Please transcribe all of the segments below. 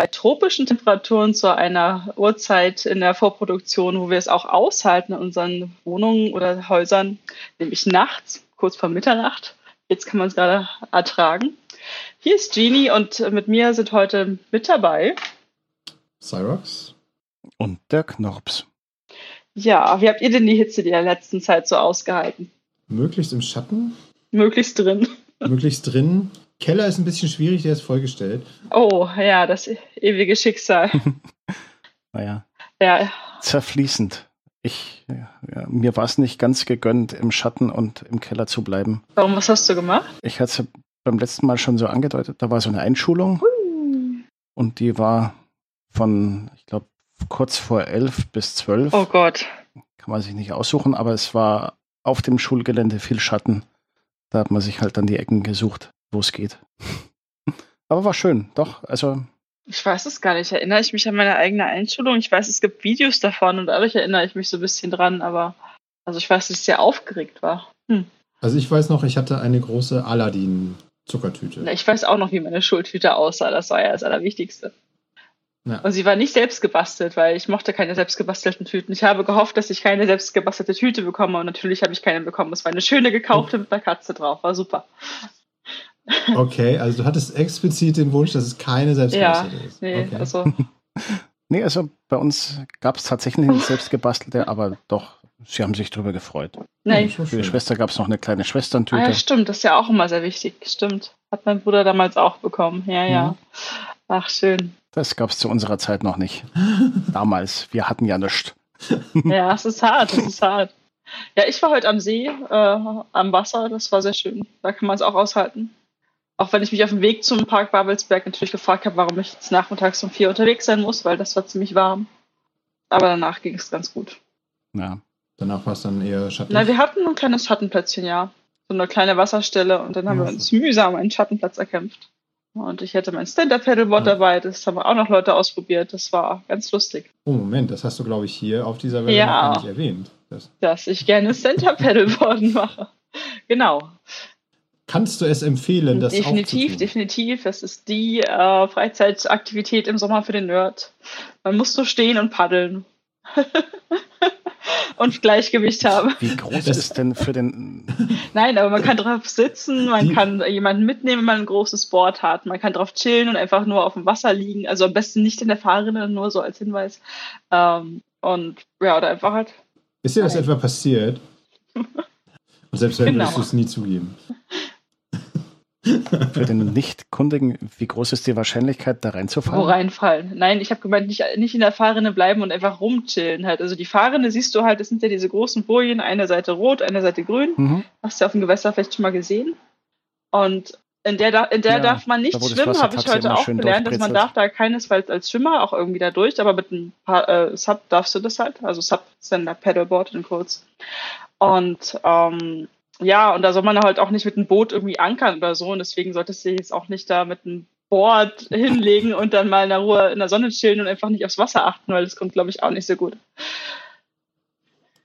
bei tropischen Temperaturen zu einer Uhrzeit in der Vorproduktion, wo wir es auch aushalten in unseren Wohnungen oder Häusern, nämlich nachts, kurz vor Mitternacht. Jetzt kann man es gerade ertragen. Hier ist Jeannie und mit mir sind heute mit dabei Cyrox und der Knorps. Ja, wie habt ihr denn die Hitze der letzten Zeit so ausgehalten? Möglichst im Schatten. Möglichst drin. Möglichst drin. Keller ist ein bisschen schwierig, der ist vollgestellt. Oh, ja, das ewige Schicksal. naja. Ja. Zerfließend. Ich, ja, mir war es nicht ganz gegönnt, im Schatten und im Keller zu bleiben. Warum, was hast du gemacht? Ich hatte es beim letzten Mal schon so angedeutet, da war so eine Einschulung. Uh. Und die war von, ich glaube, kurz vor elf bis zwölf. Oh Gott. Kann man sich nicht aussuchen, aber es war auf dem Schulgelände viel Schatten. Da hat man sich halt dann die Ecken gesucht, wo es geht. aber war schön, doch. Also. Ich weiß es gar nicht. Erinnere ich mich an meine eigene Einschulung? Ich weiß, es gibt Videos davon und dadurch erinnere ich mich so ein bisschen dran, aber also ich weiß, dass ich sehr aufgeregt war. Hm. Also ich weiß noch, ich hatte eine große Aladdin-Zuckertüte. Ich weiß auch noch, wie meine Schultüte aussah. Das war ja das Allerwichtigste. Ja. Und sie war nicht selbst gebastelt, weil ich mochte keine selbst gebastelten Tüten. Ich habe gehofft, dass ich keine selbst gebastelte Tüte bekomme und natürlich habe ich keine bekommen. Es war eine schöne gekaufte mit einer Katze drauf. War super. Okay, also du hattest explizit den Wunsch, dass es keine selbstgebastelte ja, ist. Nee, okay. also. nee, also bei uns gab es tatsächlich eine selbstgebastelte, aber doch, sie haben sich darüber gefreut. Nein. Für die Schwester gab es noch eine kleine Schwesterntüte. Ah, ja, stimmt, das ist ja auch immer sehr wichtig. Stimmt. Hat mein Bruder damals auch bekommen. Ja, ja. Mhm. Ach, schön. Das gab es zu unserer Zeit noch nicht. Damals. Wir hatten ja nichts. ja, es ist hart, es ist hart. Ja, ich war heute am See, äh, am Wasser, das war sehr schön. Da kann man es auch aushalten. Auch wenn ich mich auf dem Weg zum Park Babelsberg natürlich gefragt habe, warum ich jetzt nachmittags um vier unterwegs sein muss, weil das war ziemlich warm. Aber danach ging es ganz gut. Ja. Danach war es dann eher schattig? Na, wir hatten ein kleines Schattenplätzchen, ja. So eine kleine Wasserstelle und dann haben ja, wir uns mühsam einen Schattenplatz erkämpft. Und ich hätte mein Stand-Up-Paddleboard ja. dabei, das haben auch noch Leute ausprobiert. Das war ganz lustig. Oh, Moment, das hast du, glaube ich, hier auf dieser Welle ja. noch nicht erwähnt. Das. Dass ich gerne Stand-Up-Paddleboarden mache. Genau. Kannst du es empfehlen, das Definitiv, definitiv. Das ist die äh, Freizeitaktivität im Sommer für den Nerd. Man muss nur stehen und paddeln. und Gleichgewicht haben. Wie groß das ist denn für den. Nein, aber man kann drauf sitzen, man die kann jemanden mitnehmen, wenn man ein großes Board hat. Man kann drauf chillen und einfach nur auf dem Wasser liegen. Also am besten nicht in der Fahrrinne, nur so als Hinweis. Ähm, und ja, oder einfach halt. Ist dir das etwa passiert? und selbst wenn genau. würdest du es nie zugeben. Für den Nicht-Kundigen, wie groß ist die Wahrscheinlichkeit, da reinzufallen? Wo reinfallen? Nein, ich habe gemeint, nicht, nicht in der Fahrrinne bleiben und einfach rumchillen halt. Also die Fahrrinne siehst du halt, das sind ja diese großen Bojen, eine Seite rot, eine Seite grün. Mhm. Hast du auf dem Gewässer vielleicht schon mal gesehen. Und in der, in der ja, darf man nicht schwimmen, habe ich heute auch gelernt, dass man darf da keinesfalls als Schwimmer auch irgendwie da durch, aber mit ein paar äh, Sub darfst du das halt. Also Sub ist dann der Paddleboard in kurz. Und ähm, ja, und da soll man halt auch nicht mit einem Boot irgendwie ankern oder so. Und deswegen solltest du jetzt auch nicht da mit einem Board hinlegen und dann mal in der Ruhe in der Sonne chillen und einfach nicht aufs Wasser achten, weil das kommt, glaube ich, auch nicht so gut.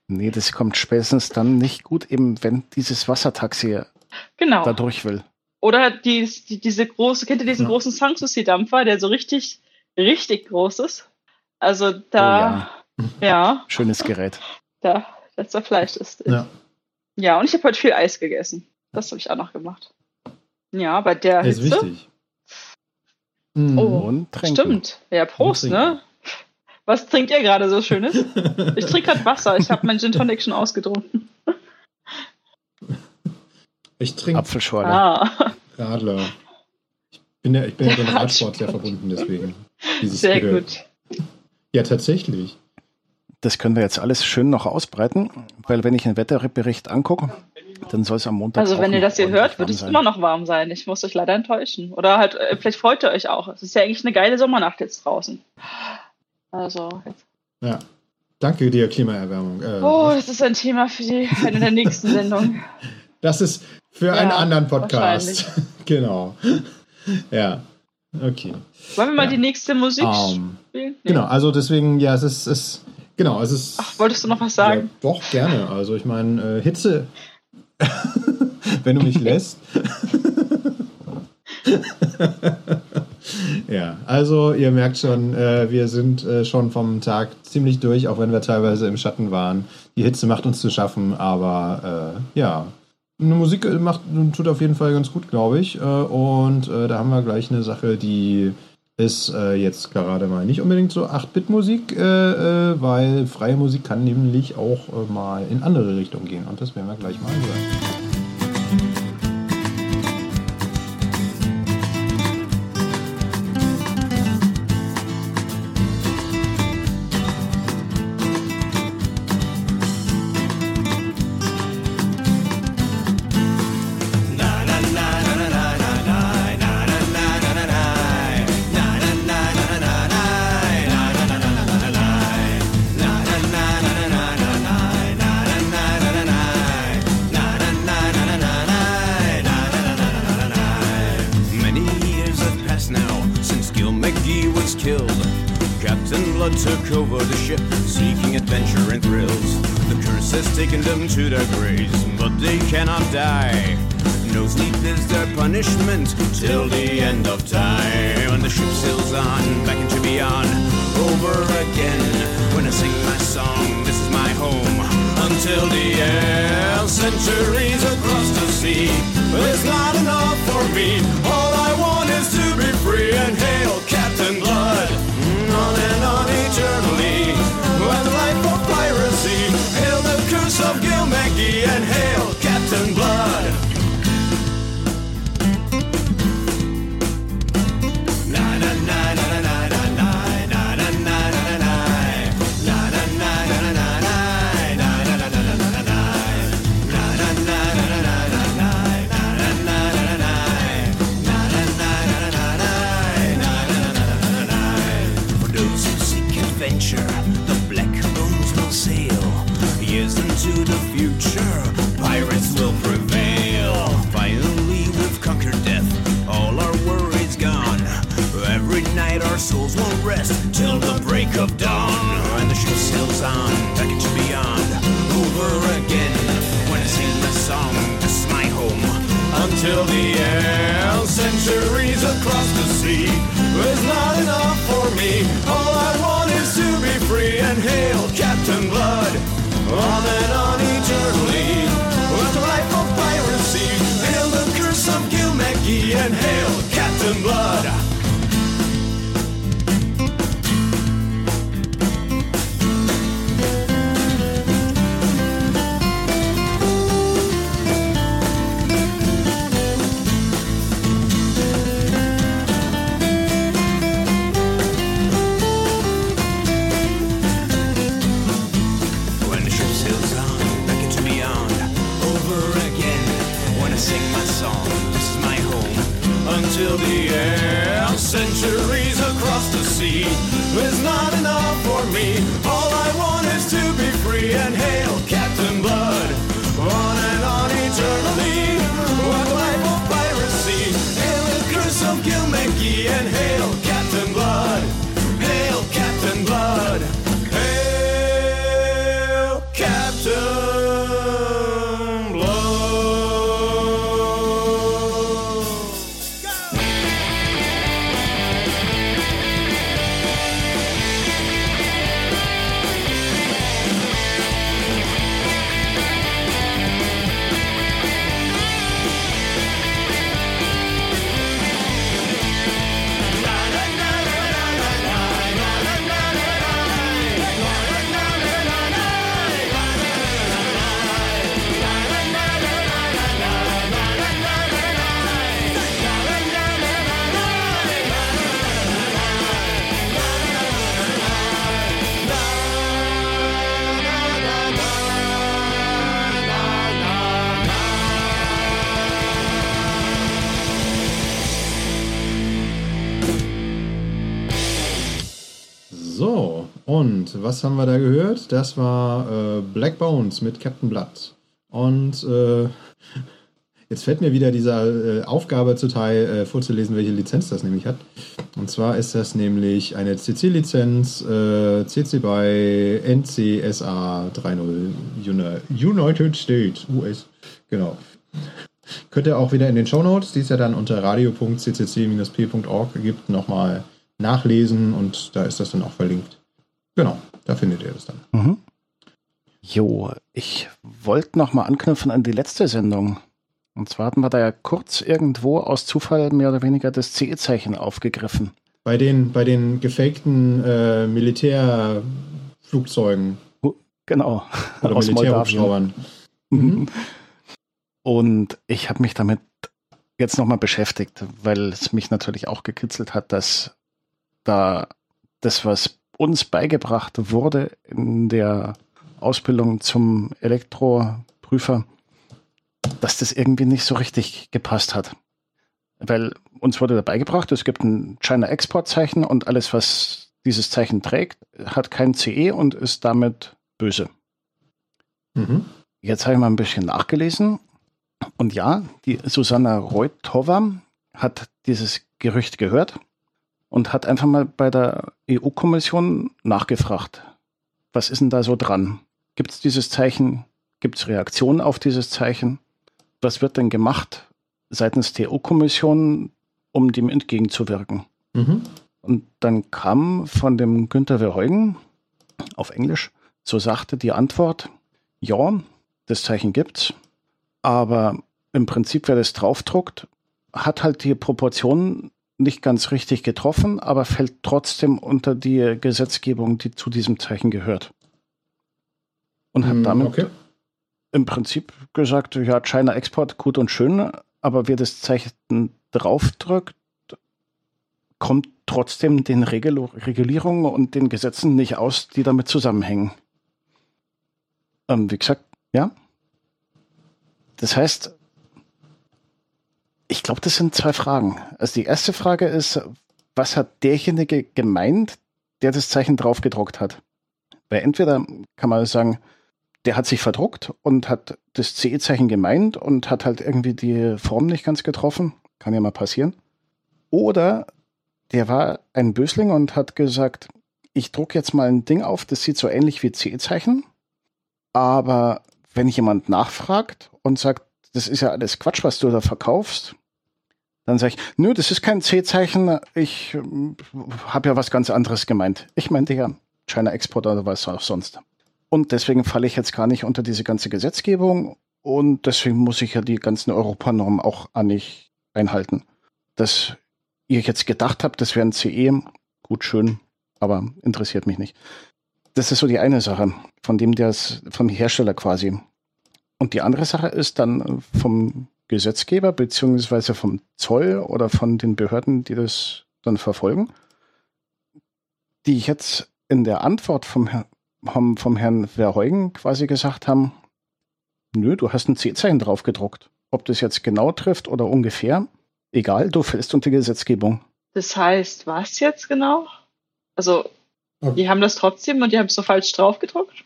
Nee, das kommt spätestens dann nicht gut, eben wenn dieses Wassertaxi genau. da durch will. Oder die, die, diese große, kennt ihr diesen ja. großen Sanssouci-Dampfer, der so richtig, richtig groß ist? Also da, oh ja. ja. Schönes Gerät. Da, das zerfleischt ist. Ja. Ja, und ich habe heute viel Eis gegessen. Das habe ich auch noch gemacht. Ja, bei der Hitze. Ist wichtig. Mhm. Oh, und trinken. stimmt. Ja, Prost, ne? Was trinkt ihr gerade so Schönes? ich trinke gerade Wasser. Ich habe meinen Gin Tonic schon ausgetrunken. Ich trinke Apfelschorle. Ah. Radler. Ich bin ja, ich bin ja dem Radsport sehr verbunden, deswegen. sehr gut. Ja, tatsächlich das können wir jetzt alles schön noch ausbreiten, weil wenn ich einen Wetterbericht angucke, dann soll es am Montag. Also wenn ihr das hier hört, wird es immer noch warm sein. Ich muss euch leider enttäuschen. Oder halt, äh, vielleicht freut ihr euch auch. Es ist ja eigentlich eine geile Sommernacht jetzt draußen. Also. Jetzt. Ja. Danke dir, Klimaerwärmung. Äh, oh, das ist ein Thema für die, eine der nächsten Sendungen. Das ist für ja, einen anderen Podcast. genau. Ja. Okay. Wollen wir mal ja. die nächste Musik um, spielen? Nee. Genau, also deswegen, ja, es ist, es Genau, es ist. Ach, wolltest du noch was sagen? Ja, doch, gerne. Also, ich meine, äh, Hitze, wenn du mich lässt. ja, also ihr merkt schon, äh, wir sind äh, schon vom Tag ziemlich durch, auch wenn wir teilweise im Schatten waren. Die Hitze macht uns zu schaffen, aber äh, ja, eine Musik äh, macht, tut auf jeden Fall ganz gut, glaube ich. Äh, und äh, da haben wir gleich eine Sache, die ist äh, jetzt gerade mal nicht unbedingt so 8-Bit-Musik, äh, äh, weil freie Musik kann nämlich auch äh, mal in andere Richtungen gehen. Und das werden wir gleich mal hören. die. No sleep is their punishment till the end of time. When the ship sails on, back into beyond, over again. When I sing my song, this is my home. Until the end, centuries across the sea. But it's not enough for me. All I want is to be free and hail Captain Blood. Mm, on and on eternally. When life of piracy, hail the curse of Gil Maggie and hail. till the end. Centuries across the sea was not enough for me. Oh, the air, centuries across the sea, is not enough for me. Und was haben wir da gehört? Das war äh, Black Bones mit Captain Blood. Und äh, jetzt fällt mir wieder dieser äh, Aufgabe zuteil, äh, vorzulesen, welche Lizenz das nämlich hat. Und zwar ist das nämlich eine CC-Lizenz äh, CC by NCSA 3.0 United States US. Genau. Könnt ihr auch wieder in den Show Notes, die es ja dann unter radio.ccc-p.org gibt, nochmal nachlesen und da ist das dann auch verlinkt. Genau, da findet ihr das dann. Mhm. Jo, ich wollte nochmal anknüpfen an die letzte Sendung. Und zwar hatten wir da ja kurz irgendwo aus Zufall mehr oder weniger das CE-Zeichen aufgegriffen. Bei den, bei den gefakten äh, Militärflugzeugen. Genau. Oder aus Militärhubschraubern. Mhm. Und ich habe mich damit jetzt nochmal beschäftigt, weil es mich natürlich auch gekitzelt hat, dass da das, was uns beigebracht wurde in der Ausbildung zum Elektroprüfer, dass das irgendwie nicht so richtig gepasst hat. Weil uns wurde dabei gebracht, es gibt ein China-Export-Zeichen und alles, was dieses Zeichen trägt, hat kein CE und ist damit böse. Mhm. Jetzt habe ich mal ein bisschen nachgelesen und ja, die Susanna Reutova hat dieses Gerücht gehört und hat einfach mal bei der EU-Kommission nachgefragt, was ist denn da so dran? Gibt es dieses Zeichen? Gibt es Reaktionen auf dieses Zeichen? Was wird denn gemacht seitens der EU-Kommission, um dem entgegenzuwirken? Mhm. Und dann kam von dem Günther Verheugen auf Englisch, so sagte die Antwort, ja, das Zeichen gibt's, aber im Prinzip, wer das draufdruckt, hat halt die Proportionen nicht ganz richtig getroffen, aber fällt trotzdem unter die Gesetzgebung, die zu diesem Zeichen gehört. Und hat hm, damit okay. im Prinzip gesagt, ja, China Export gut und schön, aber wer das Zeichen draufdrückt, kommt trotzdem den Regul Regulierungen und den Gesetzen nicht aus, die damit zusammenhängen. Ähm, wie gesagt, ja. Das heißt, ich glaube, das sind zwei Fragen. Also die erste Frage ist, was hat derjenige gemeint, der das Zeichen draufgedruckt hat? Weil entweder kann man sagen, der hat sich verdruckt und hat das CE-Zeichen gemeint und hat halt irgendwie die Form nicht ganz getroffen. Kann ja mal passieren. Oder der war ein Bösling und hat gesagt, ich drucke jetzt mal ein Ding auf, das sieht so ähnlich wie CE-Zeichen. Aber wenn jemand nachfragt und sagt, das ist ja alles Quatsch, was du da verkaufst. Dann sage ich, nö, das ist kein C-Zeichen, ich äh, habe ja was ganz anderes gemeint. Ich meinte ja China Export oder was auch sonst. Und deswegen falle ich jetzt gar nicht unter diese ganze Gesetzgebung und deswegen muss ich ja die ganzen Europanormen auch an nicht einhalten. Dass ihr jetzt gedacht habt, das wäre ein CE, gut, schön, aber interessiert mich nicht. Das ist so die eine Sache, von dem der vom Hersteller quasi und die andere Sache ist dann vom Gesetzgeber beziehungsweise vom Zoll oder von den Behörden, die das dann verfolgen, die jetzt in der Antwort vom, vom, vom Herrn Verheugen quasi gesagt haben, nö, du hast ein C-Zeichen drauf gedruckt. Ob das jetzt genau trifft oder ungefähr, egal, du fällst unter Gesetzgebung. Das heißt, was jetzt genau? Also, die haben das trotzdem und die haben es so falsch drauf gedruckt?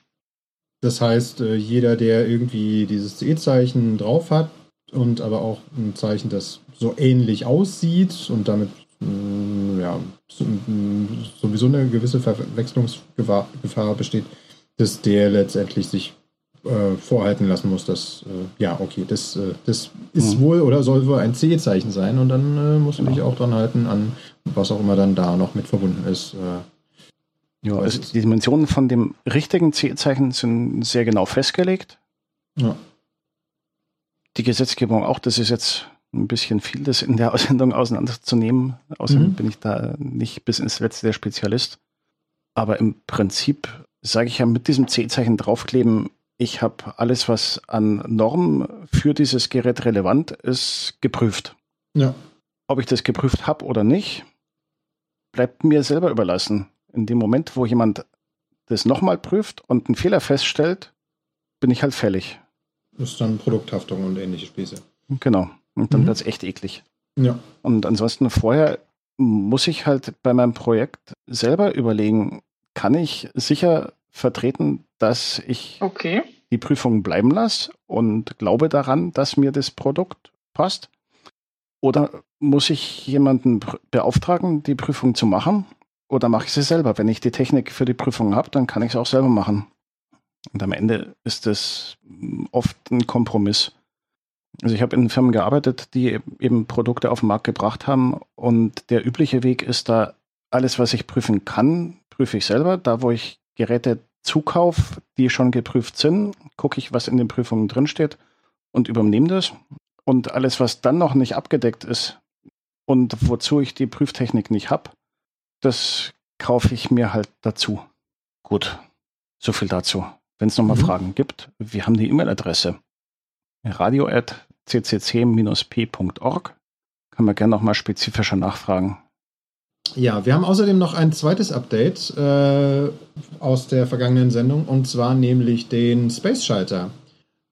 Das heißt, äh, jeder, der irgendwie dieses CE-Zeichen drauf hat und aber auch ein Zeichen, das so ähnlich aussieht und damit mm, ja, mm, sowieso eine gewisse Verwechslungsgefahr besteht, dass der letztendlich sich äh, vorhalten lassen muss, dass, äh, ja, okay, das, äh, das ist mhm. wohl oder soll wohl ein CE-Zeichen sein und dann äh, musst du genau. dich auch dran halten an was auch immer dann da noch mit verbunden ist. Ja, also die Dimensionen von dem richtigen C-Zeichen sind sehr genau festgelegt. Ja. Die Gesetzgebung auch, das ist jetzt ein bisschen viel, das in der Aussendung auseinanderzunehmen. Außerdem mhm. bin ich da nicht bis ins letzte der Spezialist. Aber im Prinzip sage ich ja mit diesem C-Zeichen draufkleben, ich habe alles, was an Normen für dieses Gerät relevant ist, geprüft. Ja. Ob ich das geprüft habe oder nicht, bleibt mir selber überlassen in dem Moment, wo jemand das nochmal prüft und einen Fehler feststellt, bin ich halt fällig. Das ist dann Produkthaftung und ähnliche Spieße. Genau. Und dann mhm. wird es echt eklig. Ja. Und ansonsten vorher muss ich halt bei meinem Projekt selber überlegen, kann ich sicher vertreten, dass ich okay. die Prüfung bleiben lasse und glaube daran, dass mir das Produkt passt? Oder muss ich jemanden beauftragen, die Prüfung zu machen? Oder mache ich sie selber? Wenn ich die Technik für die Prüfung habe, dann kann ich es auch selber machen. Und am Ende ist es oft ein Kompromiss. Also ich habe in Firmen gearbeitet, die eben Produkte auf den Markt gebracht haben und der übliche Weg ist da, alles, was ich prüfen kann, prüfe ich selber. Da, wo ich Geräte zukaufe, die schon geprüft sind, gucke ich, was in den Prüfungen drinsteht und übernehme das. Und alles, was dann noch nicht abgedeckt ist und wozu ich die Prüftechnik nicht habe, das kaufe ich mir halt dazu. Gut, so viel dazu. Wenn es nochmal mhm. Fragen gibt, wir haben die E-Mail-Adresse radio.ccc-p.org. Kann man gerne nochmal spezifischer nachfragen. Ja, wir haben außerdem noch ein zweites Update äh, aus der vergangenen Sendung und zwar nämlich den Space Schalter.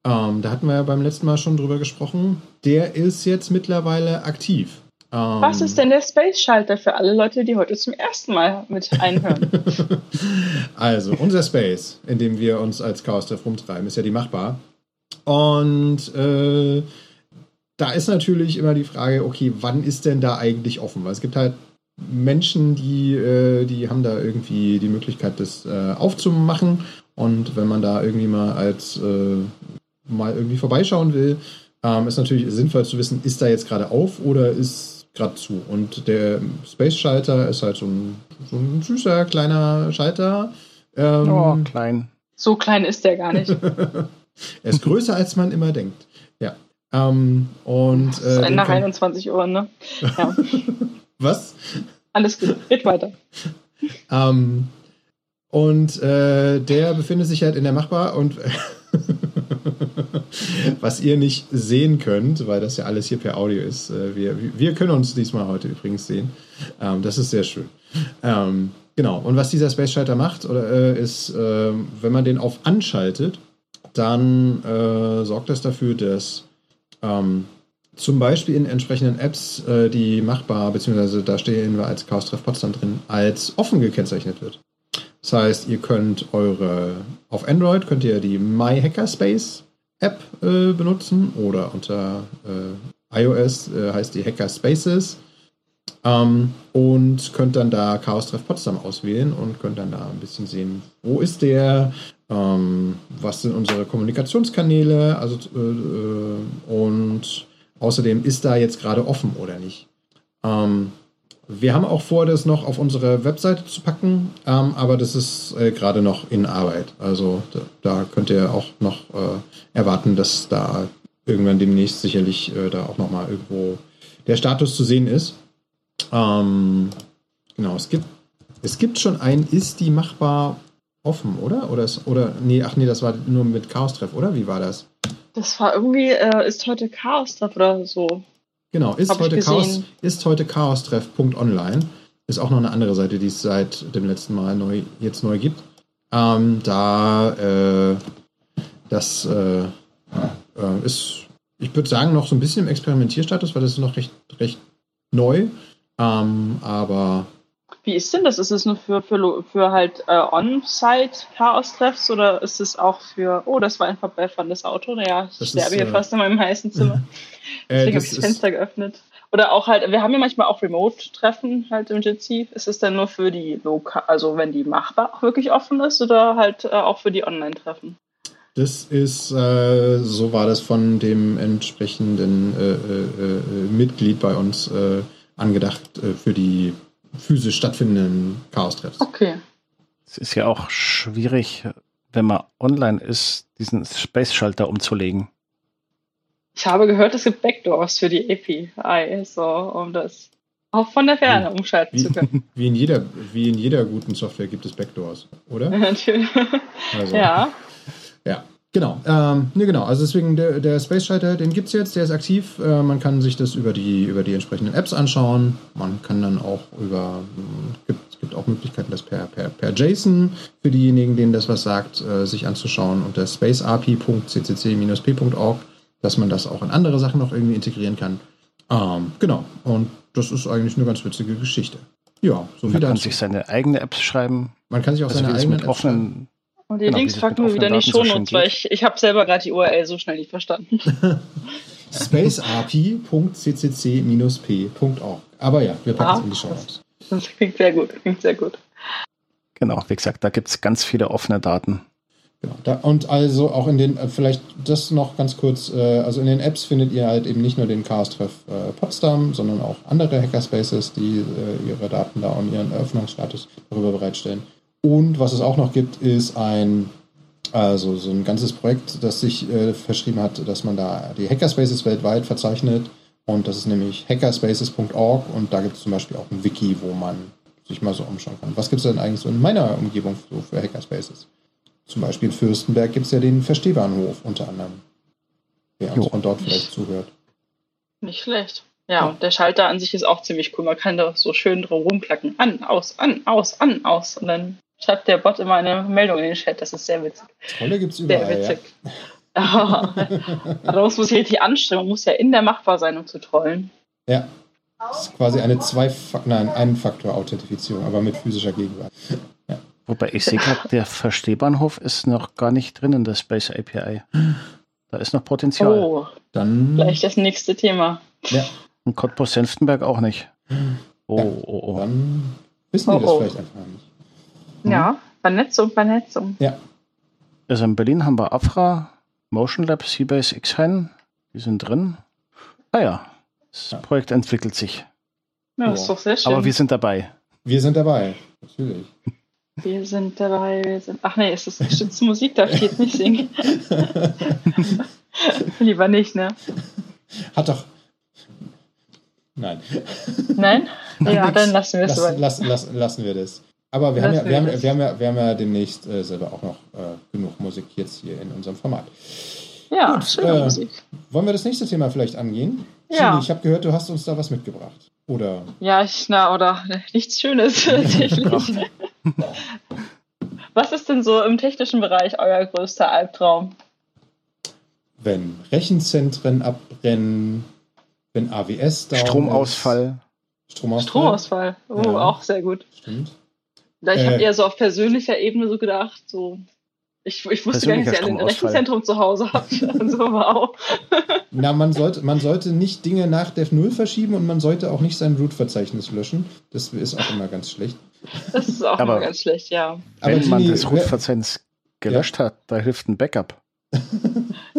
Ähm, da hatten wir ja beim letzten Mal schon drüber gesprochen. Der ist jetzt mittlerweile aktiv. Ähm, Was ist denn der Space Schalter für alle Leute, die heute zum ersten Mal mit einhören? also, unser Space, in dem wir uns als Chaos Treff rumtreiben, ist ja die machbar. Und äh, da ist natürlich immer die Frage, okay, wann ist denn da eigentlich offen? Weil es gibt halt Menschen, die, äh, die haben da irgendwie die Möglichkeit, das äh, aufzumachen. Und wenn man da irgendwie mal als äh, mal irgendwie vorbeischauen will, ähm, ist natürlich sinnvoll zu wissen, ist da jetzt gerade auf oder ist gerade zu. Und der Space-Schalter ist halt so ein, so ein süßer kleiner Schalter. Ähm, oh, klein. So klein ist der gar nicht. er ist größer, als man immer denkt. Ja. Ähm, und, das ist äh, nach 21 Uhr, ne? Ja. Was? Alles gut, geht weiter. Ähm, und äh, der befindet sich halt in der Machbar und was ihr nicht sehen könnt, weil das ja alles hier per Audio ist. Äh, wir, wir können uns diesmal heute übrigens sehen. Ähm, das ist sehr schön. Ähm, genau. Und was dieser Space Schalter macht, oder, äh, ist, äh, wenn man den auf anschaltet, dann äh, sorgt das dafür, dass ähm, zum Beispiel in entsprechenden Apps, die machbar, beziehungsweise da stehen wir als Chaos Treff Potsdam drin, als offen gekennzeichnet wird. Das heißt, ihr könnt eure, auf Android könnt ihr die My Hackerspace App äh, benutzen oder unter äh, iOS äh, heißt die Hackerspaces ähm, und könnt dann da Chaos Treff Potsdam auswählen und könnt dann da ein bisschen sehen, wo ist der, ähm, was sind unsere Kommunikationskanäle, also äh, äh, und außerdem ist da jetzt gerade offen oder nicht. Ähm, wir haben auch vor, das noch auf unsere Webseite zu packen, ähm, aber das ist äh, gerade noch in Arbeit. Also da, da könnt ihr auch noch äh, erwarten, dass da irgendwann demnächst sicherlich äh, da auch nochmal irgendwo der Status zu sehen ist. Ähm, genau, es gibt, es gibt schon ein, ist die machbar offen, oder? Oder, ist, oder nee, ach nee, das war nur mit Chaos-Treff, oder? Wie war das? Das war irgendwie, äh, ist heute Chaos-Treff oder so. Genau, ist heute, Chaos, ist heute Chaos-Treff.online. Ist auch noch eine andere Seite, die es seit dem letzten Mal neu, jetzt neu gibt. Ähm, da äh, das äh, äh, ist, ich würde sagen, noch so ein bisschen im Experimentierstatus, weil das ist noch recht, recht neu. Ähm, aber wie ist denn das? Ist es nur für, für, für halt äh, On-Site-Chaos-Treffs oder ist es auch für, oh, das war ein vorbeifahrendes Auto? Naja, ich das sterbe ist, hier äh, fast in meinem heißen Zimmer. Deswegen äh, habe ich das Fenster geöffnet. Oder auch halt, wir haben ja manchmal auch Remote-Treffen halt im Jitsi. Ist es denn nur für die Lokal, also wenn die machbar auch wirklich offen ist oder halt äh, auch für die Online-Treffen? Das ist, äh, so war das von dem entsprechenden äh, äh, Mitglied bei uns angedacht für die physisch stattfindenden Chaos-Treffs. Okay. Es ist ja auch schwierig, wenn man online ist, diesen Space-Schalter umzulegen. Ich habe gehört, es gibt Backdoors für die API, so, um das auch von der Ferne umschalten wie, zu können. Wie in, jeder, wie in jeder guten Software gibt es Backdoors, oder? Natürlich. Also, ja. Ja, Genau, ähm, ne, genau. Also deswegen der, der Space Schalter, den gibt es jetzt, der ist aktiv. Äh, man kann sich das über die, über die entsprechenden Apps anschauen. Man kann dann auch über, es gibt, gibt auch Möglichkeiten, das per, per, per JSON für diejenigen, denen das was sagt, äh, sich anzuschauen unter spaceapi.ccc-p.org, dass man das auch in andere Sachen noch irgendwie integrieren kann. Ähm, genau, und das ist eigentlich eine ganz witzige Geschichte. Ja, so man kann sich seine eigene Apps schreiben. Man kann sich auch also seine eigenen Apps schreiben. Und die genau, Links packen wir wieder in die Shownotes, weil ich, ich habe selber gerade die URL so schnell nicht verstanden. spaceapi.ccc-p.org. Aber ja, wir packen ah, es in die Shownotes. Das klingt sehr gut, klingt sehr gut. Genau, wie gesagt, da gibt es ganz viele offene Daten. Genau. Da, und also auch in den, äh, vielleicht das noch ganz kurz, äh, also in den Apps findet ihr halt eben nicht nur den Chaos-Treff äh, Potsdam, sondern auch andere Hackerspaces, die äh, ihre Daten da und ihren Eröffnungsstatus darüber bereitstellen. Und was es auch noch gibt, ist ein, also so ein ganzes Projekt, das sich äh, verschrieben hat, dass man da die Hackerspaces weltweit verzeichnet. Und das ist nämlich hackerspaces.org und da gibt es zum Beispiel auch ein Wiki, wo man sich mal so umschauen kann. Was gibt es denn eigentlich so in meiner Umgebung so für Hackerspaces? Zum Beispiel in Fürstenberg gibt es ja den Verstehbahnhof unter anderem. Wer uns von dort vielleicht zuhört. Nicht schlecht. Ja, und der Schalter an sich ist auch ziemlich cool. Man kann da so schön drum rumklacken. An, aus, an, aus, an, aus. Und dann schreibt der Bot immer eine Meldung in den Chat. Das ist sehr witzig. Trolle gibt es überall. Sehr witzig. Ja. Aber muss sich richtig anstrengen. Man muss ja in der machbar sein, um zu trollen. Ja. Das ist quasi eine zwei nein, ein Faktor Authentifizierung, aber mit physischer Gegenwart. Ja. Wobei ich sehe gerade, der Verstehbahnhof ist noch gar nicht drin in der Space API. Da ist noch Potenzial. Oh, dann vielleicht das nächste Thema. Ja. Und Cottbus Senftenberg auch nicht. Oh, ja, oh, oh. Dann wissen wir oh, das oh. vielleicht einfach nicht. Mhm. Ja, Vernetzung, Vernetzung. Ja. Also in Berlin haben wir Afra, Motion Lab, Seabase, Xhen. Die sind drin. Ah ja, das ja. Projekt entwickelt sich. Ja, das ist doch sehr schön. Aber wir sind dabei. Wir sind dabei, natürlich. Wir sind dabei, wir sind. Ach nee, ist das gestützte Musik, darf ich jetzt nicht singen. Lieber nicht, ne? Hat doch. Nein. Nein? Ja, dann lassen wir es lass, lass, lass, Lassen wir das. Aber wir haben, ja, wir, haben, wir, haben ja, wir haben ja demnächst äh, selber auch noch äh, genug Musik jetzt hier in unserem Format. Ja, Gut, äh, Musik. Wollen wir das nächste Thema vielleicht angehen? Ja. Chili, ich habe gehört, du hast uns da was mitgebracht. Oder? Ja, ich, na, oder nichts Schönes tatsächlich. was ist denn so im technischen Bereich euer größter Albtraum? Wenn Rechenzentren abbrennen, wenn AWS da Stromausfall. Stromausfall. Stromausfall. Oh, ja. auch sehr gut. Stimmt. Ich äh, habe eher so auf persönlicher Ebene so gedacht, so ich, ich wusste gar nicht, dass ihr ein Rechenzentrum zu Hause habt. Also wow. Na, man sollte, man sollte nicht Dinge nach Dev 0 verschieben und man sollte auch nicht sein Root-Verzeichnis löschen. Das ist auch immer ganz schlecht. Das ist auch aber, immer ganz schlecht, ja. Aber wenn man das Root-Verzeichnis gelöscht ja. hat, da hilft ein Backup.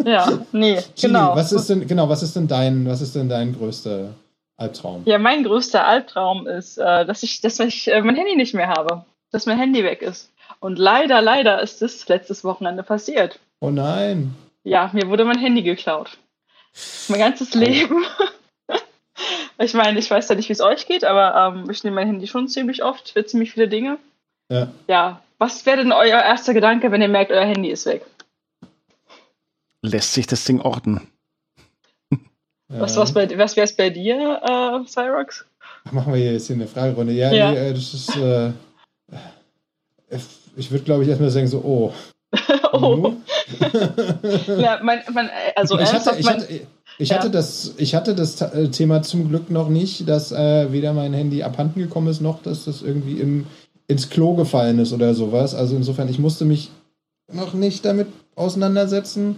ja, nee, Gini, genau. Was ist denn, genau, was ist denn dein, was ist denn dein größter Albtraum? Ja, mein größter Albtraum ist, äh, dass ich, dass ich äh, mein Handy nicht mehr habe. Dass mein Handy weg ist. Und leider, leider ist das letztes Wochenende passiert. Oh nein. Ja, mir wurde mein Handy geklaut. Mein ganzes Leben. ich meine, ich weiß ja nicht, wie es euch geht, aber ähm, ich nehme mein Handy schon ziemlich oft für ziemlich viele Dinge. Ja. Ja. Was wäre denn euer erster Gedanke, wenn ihr merkt, euer Handy ist weg? Lässt sich das Ding orten? Was, was, bei, was wäre es bei dir, äh, Cyrox? Machen wir jetzt hier eine Fragerunde. Ja, ja. Nee, äh, das ist. Äh, ich würde, glaube ich, erstmal sagen, so, oh. oh. ja, mein, mein, also ich hatte, ich, hatte, ich, ja. hatte das, ich hatte das äh, Thema zum Glück noch nicht, dass äh, weder mein Handy abhanden gekommen ist, noch dass das irgendwie im, ins Klo gefallen ist oder sowas. Also insofern, ich musste mich noch nicht damit auseinandersetzen.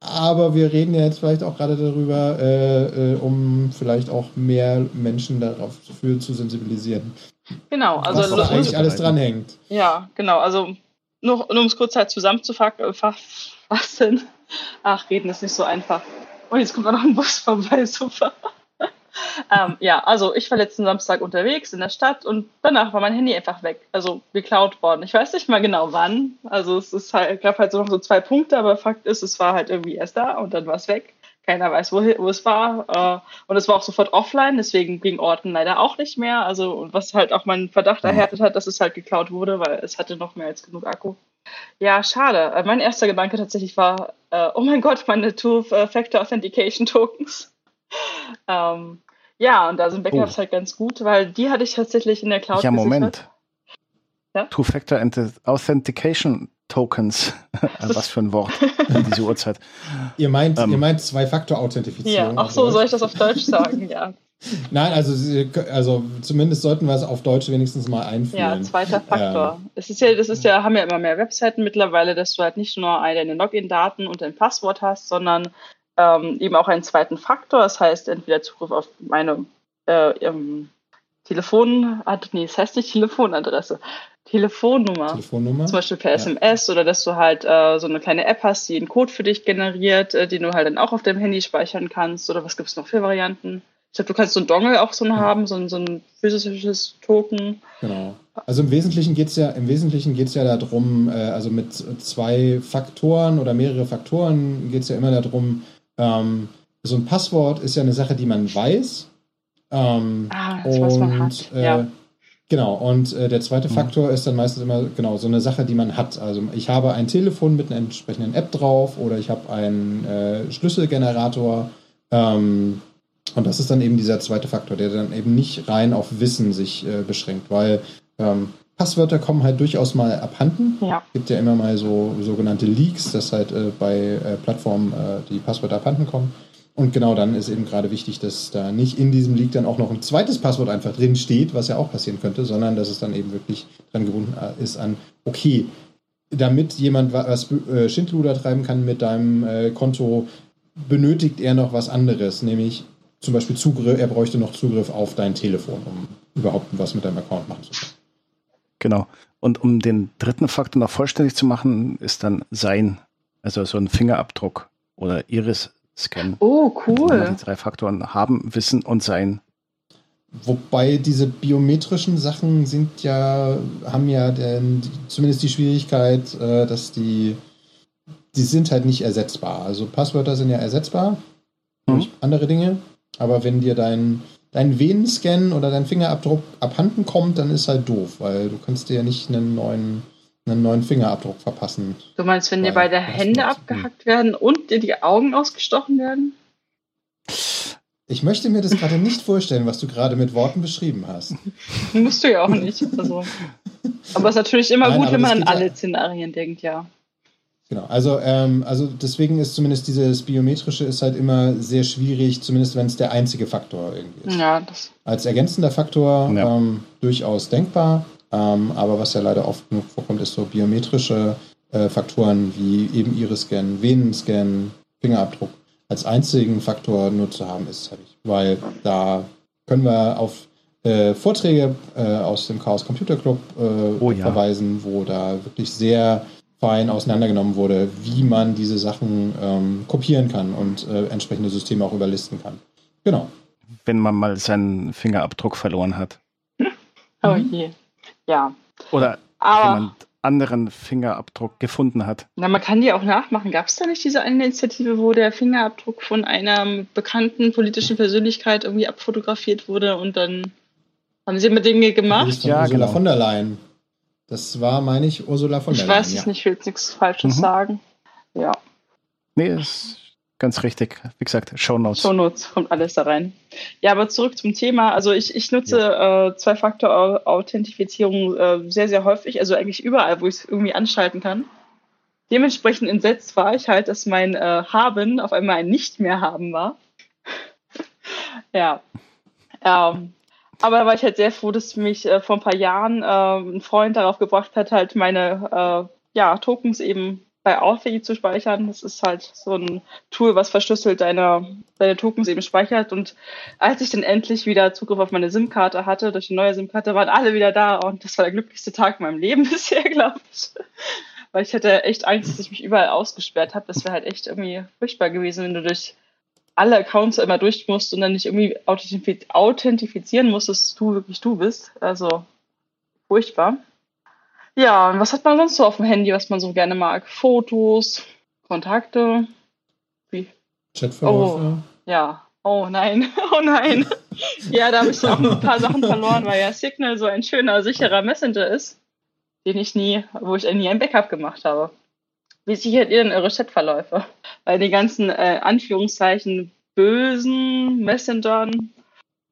Aber wir reden ja jetzt vielleicht auch gerade darüber, äh, äh, um vielleicht auch mehr Menschen darauf für zu sensibilisieren. Genau, also was da eigentlich alles dranhängt. Ja, genau. Also nur, nur um es kurz halt zusammenzufassen. Ach, reden ist nicht so einfach. Und oh, jetzt kommt auch noch ein Bus vorbei, super. Ähm, ja, also ich war letzten Samstag unterwegs in der Stadt und danach war mein Handy einfach weg. Also geklaut worden. Ich weiß nicht mal genau wann. Also es ist halt, gab halt so noch so zwei Punkte, aber Fakt ist, es war halt irgendwie erst da und dann war es weg. Keiner weiß, wo, wo es war. Äh, und es war auch sofort offline, deswegen ging Orten leider auch nicht mehr. Also, was halt auch meinen Verdacht erhärtet hat, dass es halt geklaut wurde, weil es hatte noch mehr als genug Akku. Ja, schade. Äh, mein erster Gedanke tatsächlich war, äh, oh mein Gott, meine Two-Factor Authentication Tokens. ähm, ja, und da sind Backups oh. halt ganz gut, weil die hatte ich tatsächlich in der Cloud Ja, Moment. Ja? Two-Factor Authentication Tokens. Was für ein Wort in dieser Uhrzeit. Ihr meint, ähm, ihr meint Zwei-Faktor-Authentifizierung. Ja, ach so, soll ich das auf Deutsch sagen? Ja. Nein, also, also zumindest sollten wir es auf Deutsch wenigstens mal einführen. Ja, zweiter Faktor. Ähm. Es ist ja, das ist ja, haben ja immer mehr Webseiten mittlerweile, dass du halt nicht nur deine Login-Daten und dein Passwort hast, sondern ähm, eben auch einen zweiten Faktor. Das heißt, entweder Zugriff auf meine äh, Telefon, nee, das heißt nicht Telefonadresse. Telefonnummer. Telefonnummer. Zum Beispiel per SMS ja. oder dass du halt äh, so eine kleine App hast, die einen Code für dich generiert, äh, den du halt dann auch auf deinem Handy speichern kannst. Oder was gibt es noch für Varianten? Ich glaube, du kannst so ein Dongle auch so ein haben, so ein, so ein physisches Token. Genau. Also im Wesentlichen geht es ja, im Wesentlichen geht's ja darum, äh, also mit zwei Faktoren oder mehrere Faktoren geht es ja immer darum, ähm, so ein Passwort ist ja eine Sache, die man weiß. Ähm, ah, das, und, was man hat. Äh, ja. Genau, und äh, der zweite mhm. Faktor ist dann meistens immer genau so eine Sache, die man hat. Also ich habe ein Telefon mit einer entsprechenden App drauf oder ich habe einen äh, Schlüsselgenerator. Ähm, und das ist dann eben dieser zweite Faktor, der dann eben nicht rein auf Wissen sich äh, beschränkt, weil ähm, Passwörter kommen halt durchaus mal abhanden. Ja. Es gibt ja immer mal so sogenannte Leaks, dass halt äh, bei äh, Plattformen äh, die Passwörter abhanden kommen. Und genau dann ist eben gerade wichtig, dass da nicht in diesem Leak dann auch noch ein zweites Passwort einfach drin steht, was ja auch passieren könnte, sondern dass es dann eben wirklich dran gebunden äh, ist an, okay, damit jemand was äh, Schindluder treiben kann mit deinem äh, Konto, benötigt er noch was anderes, nämlich zum Beispiel Zugriff, er bräuchte noch Zugriff auf dein Telefon, um überhaupt was mit deinem Account machen zu können. Genau. Und um den dritten Faktor noch vollständig zu machen, ist dann sein, also so ein Fingerabdruck oder Iris scannen. Oh, cool. Die drei Faktoren haben, wissen und sein. Wobei diese biometrischen Sachen sind ja, haben ja den, zumindest die Schwierigkeit, äh, dass die, die sind halt nicht ersetzbar. Also Passwörter sind ja ersetzbar mhm. durch andere Dinge, aber wenn dir dein, dein Venenscan oder dein Fingerabdruck abhanden kommt, dann ist halt doof, weil du kannst dir ja nicht einen neuen einen neuen Fingerabdruck verpassen. Du meinst, wenn dir beide Hände abgehackt werden und dir die Augen ausgestochen werden? Ich möchte mir das gerade nicht vorstellen, was du gerade mit Worten beschrieben hast. Musst du ja auch nicht. Also. Aber es ist natürlich immer Nein, gut, wenn man an alle ja. Szenarien denkt, ja. Genau, also, ähm, also deswegen ist zumindest dieses Biometrische ist halt immer sehr schwierig, zumindest wenn es der einzige Faktor irgendwie ist. Ja, das Als ergänzender Faktor ja. ähm, durchaus denkbar, ähm, aber was ja leider oft genug vorkommt, ist so biometrische äh, Faktoren wie eben Iris-Scan, Venenscan, Fingerabdruck als einzigen Faktor nur zu haben, ist heftig. Weil da können wir auf äh, Vorträge äh, aus dem Chaos Computer Club äh, oh, ja. verweisen, wo da wirklich sehr fein auseinandergenommen wurde, wie man diese Sachen ähm, kopieren kann und äh, entsprechende Systeme auch überlisten kann. Genau. Wenn man mal seinen Fingerabdruck verloren hat. Oh je. Ja. Oder Aber, jemand anderen Fingerabdruck gefunden hat. Na, man kann die auch nachmachen. Gab es da nicht diese eine Initiative, wo der Fingerabdruck von einer bekannten politischen Persönlichkeit irgendwie abfotografiert wurde und dann haben sie immer Dinge gemacht? Ja, Ursula genau. von der Leyen. Das war, meine ich, Ursula von der Leyen. Ich weiß es ja. nicht, ich will jetzt nichts Falsches mhm. sagen. Ja. Nee, es ganz richtig. Wie gesagt, Show Notes. Show Notes kommt alles da rein. Ja, aber zurück zum Thema. Also ich, ich nutze ja. äh, Zwei-Faktor-Authentifizierung äh, sehr, sehr häufig, also eigentlich überall, wo ich es irgendwie anschalten kann. Dementsprechend entsetzt war ich halt, dass mein äh, Haben auf einmal ein Nicht mehr haben war. ja. Ähm, aber da war ich halt sehr froh, dass mich äh, vor ein paar Jahren äh, ein Freund darauf gebracht hat, halt meine äh, ja, Tokens eben bei Authy zu speichern. Das ist halt so ein Tool, was verschlüsselt deine, deine Tokens eben speichert. Und als ich dann endlich wieder Zugriff auf meine SIM-Karte hatte, durch die neue SIM-Karte, waren alle wieder da. Und das war der glücklichste Tag in meinem Leben bisher, glaube ich. Weil ich hatte echt Angst, dass ich mich überall ausgesperrt habe. Das wäre halt echt irgendwie furchtbar gewesen, wenn du durch alle Accounts immer durch musst und dann nicht irgendwie authentifizieren musst, dass du wirklich du bist. Also furchtbar. Ja, und was hat man sonst so auf dem Handy, was man so gerne mag? Fotos, Kontakte, wie? Chatverläufe. Oh, ja. Oh nein, oh nein. ja, da habe ich auch ein paar Sachen verloren, weil ja Signal so ein schöner, sicherer Messenger ist, den ich nie, wo ich nie ein Backup gemacht habe. Wie sichert ihr denn eure Chatverläufe? Weil die ganzen äh, Anführungszeichen bösen Messengern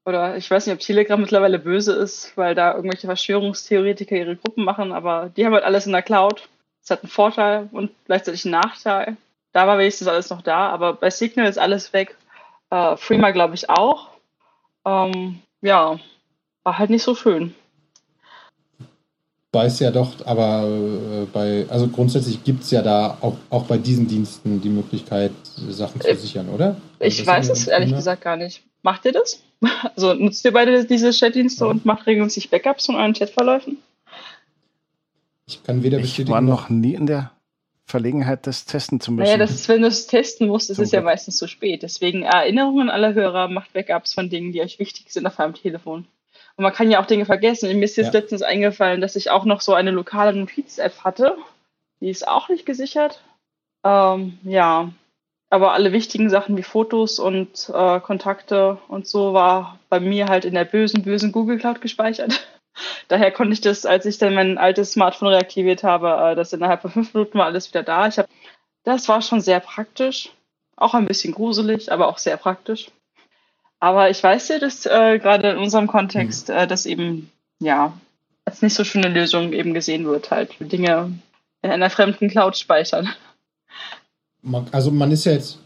oder ich weiß nicht, ob Telegram mittlerweile böse ist, weil da irgendwelche Verschwörungstheoretiker ihre Gruppen machen, aber die haben halt alles in der Cloud. Das hat einen Vorteil und gleichzeitig einen Nachteil. Da war wenigstens alles noch da, aber bei Signal ist alles weg. Äh, Freema glaube ich auch. Ähm, ja, war halt nicht so schön. Weiß ja doch, aber äh, bei, also grundsätzlich gibt es ja da auch, auch bei diesen Diensten die Möglichkeit, Sachen zu äh, sichern, oder? Ich weiß es ehrlich gesagt gar nicht. Macht ihr das? Also nutzt ihr beide diese Chatdienste und macht regelmäßig Backups von euren Chatverläufen? Ich kann weder bestätigen. Ich war noch nie in der Verlegenheit, das testen zu müssen. Naja, das ist, wenn du es testen musst, ist es ja meistens zu spät. Deswegen Erinnerungen aller Hörer, macht Backups von Dingen, die euch wichtig sind auf eurem Telefon. Und man kann ja auch Dinge vergessen. Mir ist jetzt ja. letztens eingefallen, dass ich auch noch so eine lokale Notiz-App hatte. Die ist auch nicht gesichert. Ähm, ja, aber alle wichtigen Sachen wie Fotos und äh, Kontakte und so war bei mir halt in der bösen, bösen Google Cloud gespeichert. Daher konnte ich das, als ich dann mein altes Smartphone reaktiviert habe, äh, das innerhalb von fünf Minuten war alles wieder da. Ich hab, das war schon sehr praktisch. Auch ein bisschen gruselig, aber auch sehr praktisch. Aber ich weiß ja, dass äh, gerade in unserem Kontext äh, das eben, ja, als nicht so schöne Lösung eben gesehen wird, halt Dinge in einer fremden Cloud speichern. Also man ist ja jetzt,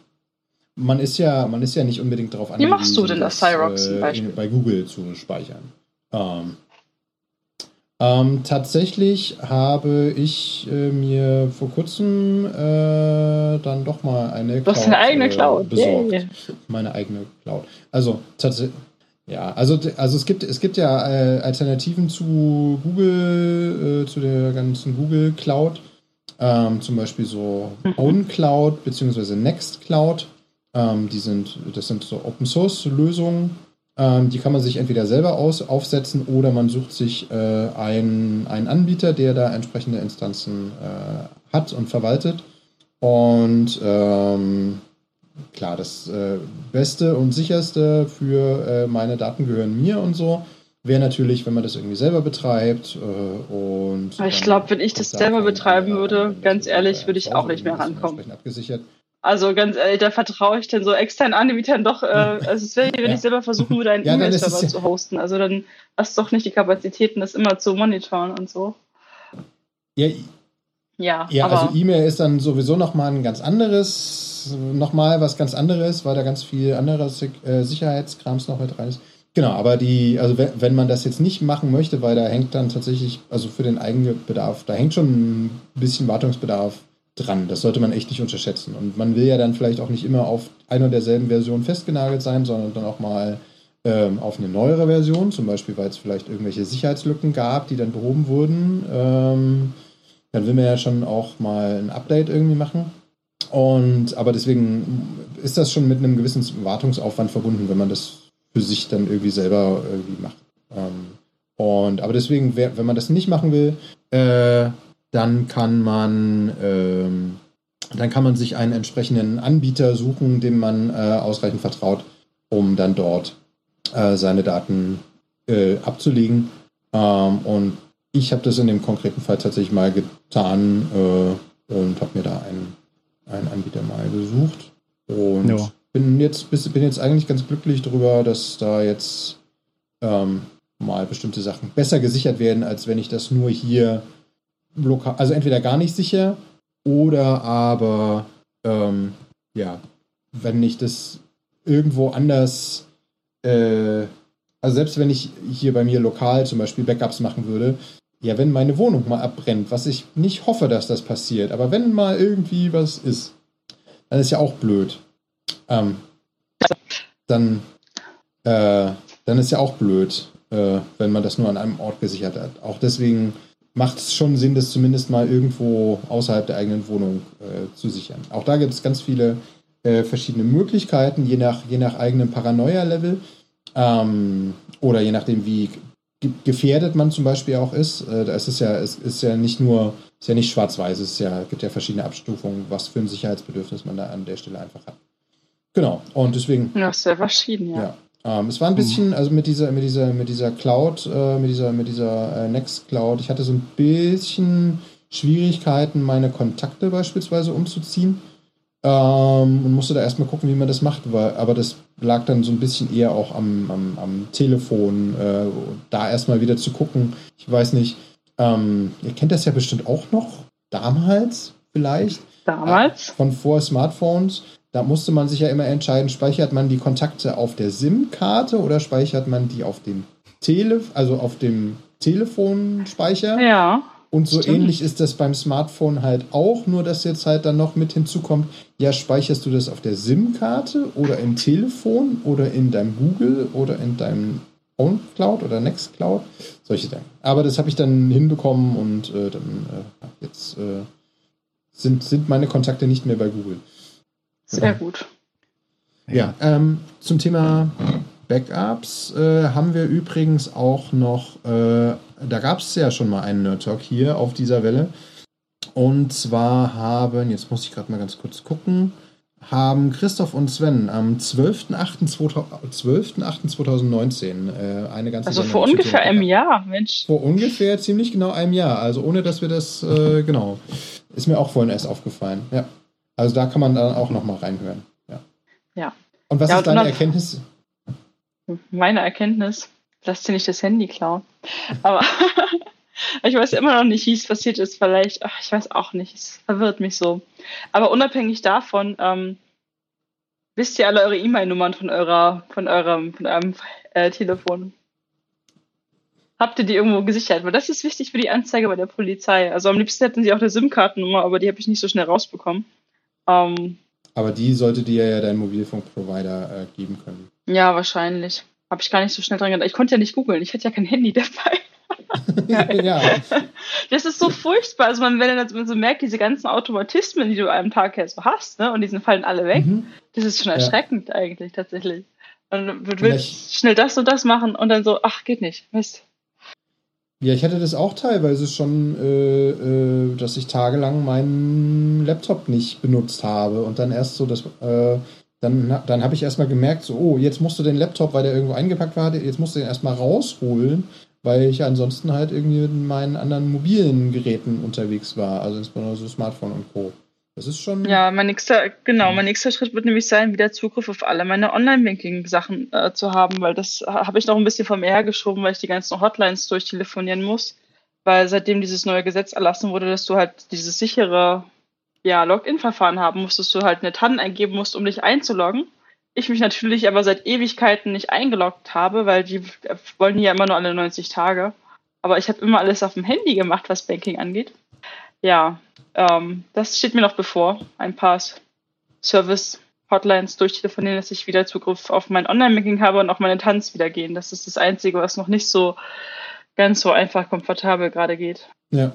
man ist ja, man ist ja nicht unbedingt darauf angewiesen, Wie machst du denn das, Cyrox zum Beispiel? bei Google zu speichern. Ähm, ähm, tatsächlich habe ich äh, mir vor kurzem äh, dann doch mal eine Cloud, du hast eine eigene Cloud. Äh, besorgt. Yeah. Meine eigene Cloud. Also tatsächlich. Ja, also, also es gibt es gibt ja äh, Alternativen zu Google, äh, zu der ganzen Google Cloud. Ähm, zum Beispiel so mhm. OwnCloud bzw. Nextcloud. Ähm, die sind, das sind so Open Source Lösungen ähm, die kann man sich entweder selber aus, aufsetzen oder man sucht sich äh, einen, einen Anbieter, der da entsprechende Instanzen äh, hat und verwaltet. Und ähm, klar, das äh, Beste und sicherste für äh, meine Daten gehören mir und so. Wäre natürlich, wenn man das irgendwie selber betreibt äh, und. Ich glaube, wenn ich das selber betreiben würde, ganz ehrlich, würde ich auch nicht mehr rankommen. Abgesichert. Also ganz ehrlich, da vertraue ich dann so externen Anbietern doch, äh, also es wäre, wenn ja. ich selber versuchen würde, einen ja, E-Mail-Server zu hosten. Also dann hast du doch nicht die Kapazitäten, das immer zu monitoren und so. Ja, ja, ja also E-Mail ist dann sowieso nochmal ein ganz anderes, nochmal was ganz anderes, weil da ganz viel anderes äh, Sicherheitskrams noch mit rein ist. Genau, aber die, also wenn man das jetzt nicht machen möchte, weil da hängt dann tatsächlich, also für den eigenen Bedarf, da hängt schon ein bisschen Wartungsbedarf dran. Das sollte man echt nicht unterschätzen. Und man will ja dann vielleicht auch nicht immer auf einer derselben Version festgenagelt sein, sondern dann auch mal ähm, auf eine neuere Version, zum Beispiel, weil es vielleicht irgendwelche Sicherheitslücken gab, die dann behoben wurden. Ähm, dann will man ja schon auch mal ein Update irgendwie machen. Und aber deswegen ist das schon mit einem gewissen Wartungsaufwand verbunden, wenn man das für sich dann irgendwie selber irgendwie macht. Ähm, und aber deswegen, wenn man das nicht machen will, äh, dann kann man ähm, dann kann man sich einen entsprechenden Anbieter suchen, dem man äh, ausreichend vertraut, um dann dort äh, seine Daten äh, abzulegen. Ähm, und ich habe das in dem konkreten Fall tatsächlich mal getan äh, und habe mir da einen, einen Anbieter mal gesucht. Und ja. bin, jetzt, bin jetzt eigentlich ganz glücklich darüber, dass da jetzt ähm, mal bestimmte Sachen besser gesichert werden, als wenn ich das nur hier lokal, also entweder gar nicht sicher oder aber, ähm, ja, wenn ich das irgendwo anders, äh, also selbst wenn ich hier bei mir lokal zum Beispiel Backups machen würde, ja, wenn meine Wohnung mal abbrennt, was ich nicht hoffe, dass das passiert, aber wenn mal irgendwie was ist, dann ist ja auch blöd. Ähm, dann, äh, dann ist ja auch blöd, äh, wenn man das nur an einem Ort gesichert hat. Auch deswegen macht es schon Sinn, das zumindest mal irgendwo außerhalb der eigenen Wohnung äh, zu sichern. Auch da gibt es ganz viele äh, verschiedene Möglichkeiten, je nach, je nach eigenem Paranoia-Level ähm, oder je nachdem, wie gefährdet man zum Beispiel auch ist. Äh, da ist es ja, es ist ja nicht nur, ist ja nicht schwarz-weiß, es ja, gibt ja verschiedene Abstufungen, was für ein Sicherheitsbedürfnis man da an der Stelle einfach hat. Genau, und deswegen. Ja, sehr verschieden, ja. ja. Ähm, es war ein bisschen, mhm. also mit dieser, mit dieser, mit dieser Cloud, äh, mit dieser, mit dieser äh, Nextcloud, ich hatte so ein bisschen Schwierigkeiten, meine Kontakte beispielsweise umzuziehen. Ähm, und musste da erstmal gucken, wie man das macht. Weil, aber das lag dann so ein bisschen eher auch am, am, am Telefon, äh, da erstmal wieder zu gucken. Ich weiß nicht, ähm, ihr kennt das ja bestimmt auch noch, damals vielleicht. Damals? Äh, von vor Smartphones. Da musste man sich ja immer entscheiden, speichert man die Kontakte auf der SIM-Karte oder speichert man die auf dem Tele also auf dem Telefonspeicher? Ja. Und so stimmt. ähnlich ist das beim Smartphone halt auch, nur dass jetzt halt dann noch mit hinzukommt, ja, speicherst du das auf der SIM-Karte oder im Telefon oder in deinem Google oder in deinem Cloud oder Nextcloud, solche Dinge. Aber das habe ich dann hinbekommen und äh, dann äh, jetzt äh, sind, sind meine Kontakte nicht mehr bei Google. Sehr gut. Ja, ähm, zum Thema Backups äh, haben wir übrigens auch noch, äh, da gab es ja schon mal einen Nerd Talk hier auf dieser Welle. Und zwar haben, jetzt muss ich gerade mal ganz kurz gucken, haben Christoph und Sven am 12.08.2019 äh, eine ganze Also vor ungefähr einem Jahr, Mensch. Vor ungefähr ziemlich genau einem Jahr. Also ohne, dass wir das, äh, genau. Ist mir auch vorhin erst aufgefallen. Ja. Also da kann man dann auch nochmal reinhören. Ja. ja. Und was ja, ist deine Erkenntnis? Meine Erkenntnis, lass dir nicht das Handy klauen. Aber ich weiß immer noch nicht, wie es passiert ist. Vielleicht, ach, ich weiß auch nicht. Es verwirrt mich so. Aber unabhängig davon, ähm, wisst ihr alle eure E-Mail-Nummern von eurer, von eurem, von eurem äh, Telefon? Habt ihr die irgendwo gesichert? Weil das ist wichtig für die Anzeige bei der Polizei. Also am liebsten hätten sie auch eine SIM-Kartennummer, aber die habe ich nicht so schnell rausbekommen. Ähm, aber die sollte dir ja dein Mobilfunkprovider äh, geben können. Ja, wahrscheinlich. Habe ich gar nicht so schnell dran gedacht. Ich konnte ja nicht googeln. Ich hatte ja kein Handy dabei. ja. Das ist so furchtbar. Also man, wenn man so merkt, diese ganzen Automatismen, die du am Tag ja so hast, ne, und die fallen alle weg, mhm. das ist schon erschreckend ja. eigentlich tatsächlich. Und du willst schnell das und das machen und dann so, ach, geht nicht. Mist. Ja, ich hatte das auch teilweise schon, äh, äh, dass ich tagelang meinen Laptop nicht benutzt habe und dann erst so das, äh, dann, dann habe ich erstmal gemerkt, so, oh, jetzt musst du den Laptop, weil der irgendwo eingepackt war, jetzt musst du den erstmal rausholen, weil ich ansonsten halt irgendwie mit meinen anderen mobilen Geräten unterwegs war, also insbesondere so Smartphone und Co. Das ist schon. Ja, mein nächster, genau, mein nächster Schritt wird nämlich sein, wieder Zugriff auf alle meine Online-Banking-Sachen äh, zu haben, weil das habe ich noch ein bisschen vor mir hergeschoben, weil ich die ganzen Hotlines durchtelefonieren muss. Weil seitdem dieses neue Gesetz erlassen wurde, dass du halt dieses sichere ja, Login-Verfahren haben musstest, du halt eine TAN eingeben musst, um dich einzuloggen. Ich mich natürlich aber seit Ewigkeiten nicht eingeloggt habe, weil die wollen ja immer nur alle 90 Tage. Aber ich habe immer alles auf dem Handy gemacht, was Banking angeht. Ja, ähm, das steht mir noch bevor. Ein paar Service-Hotlines durchtelefonieren, dass ich wieder Zugriff auf mein Online-Banking habe und auch meine Tanz wieder gehen. Das ist das Einzige, was noch nicht so ganz so einfach komfortabel gerade geht. Ja.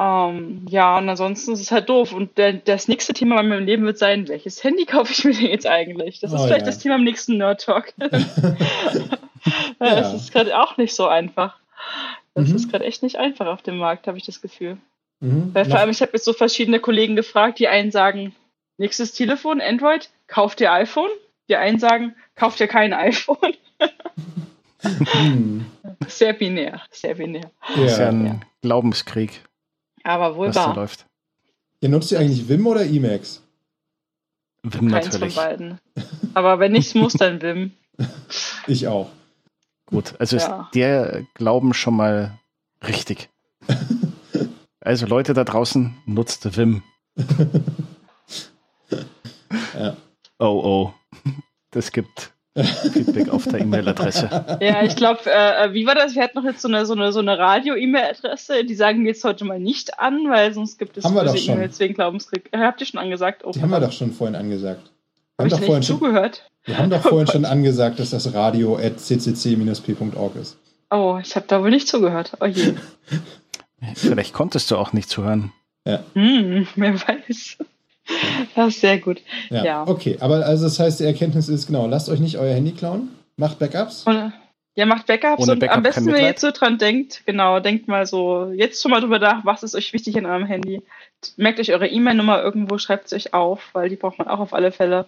Ähm, ja, und ansonsten ist es halt doof. Und der, das nächste Thema in meinem Leben wird sein, welches Handy kaufe ich mir denn jetzt eigentlich? Das ist oh, vielleicht ja. das Thema im nächsten Nerd Talk. ja. Das ist gerade auch nicht so einfach. Das mhm. ist gerade echt nicht einfach auf dem Markt, habe ich das Gefühl. Mhm. Weil vor allem, ich habe jetzt so verschiedene Kollegen gefragt, die einen sagen, nächstes Telefon, Android, kauft ihr iPhone? Die einen sagen, kauft ihr kein iPhone? Sehr binär, sehr binär. Ja. Das ist ja ein ja. Glaubenskrieg. Aber wohl was wahr. Da läuft. Ihr nutzt ihr eigentlich Wim oder Emacs? Wim Keins natürlich. von beiden. Aber wenn ich muss, dann Wim. Ich auch. Gut, also ja. ist der Glauben schon mal richtig. Also Leute da draußen, nutzt Wim. ja. Oh oh. Das gibt Feedback auf der E-Mail-Adresse. Ja, ich glaube, äh, äh, wie war das? Wir hatten noch jetzt so eine, so eine, so eine Radio-E-Mail-Adresse. Die sagen wir jetzt heute mal nicht an, weil sonst gibt es haben wir doch schon. E-Mails wegen Glaubenskrieg. Äh, habt ihr schon angesagt? Oh, die haben wir doch schon vorhin angesagt. Hab ich doch nicht zugehört? wir haben doch vorhin oh schon angesagt, dass das radio at ccc-p.org ist. Oh, ich habe da wohl nicht zugehört. Oh je. Vielleicht konntest du auch nicht zuhören. Ja. Hm, wer weiß. Das ist sehr gut. Ja. ja. Okay, aber also das heißt, die Erkenntnis ist genau, lasst euch nicht euer Handy klauen, macht Backups. Und, ja, macht Backups Ohne und Backup am besten, wenn ihr jetzt so dran denkt, genau, denkt mal so, jetzt schon mal drüber nach, was ist euch wichtig in eurem Handy. Merkt euch eure E-Mail-Nummer irgendwo, schreibt es euch auf, weil die braucht man auch auf alle Fälle.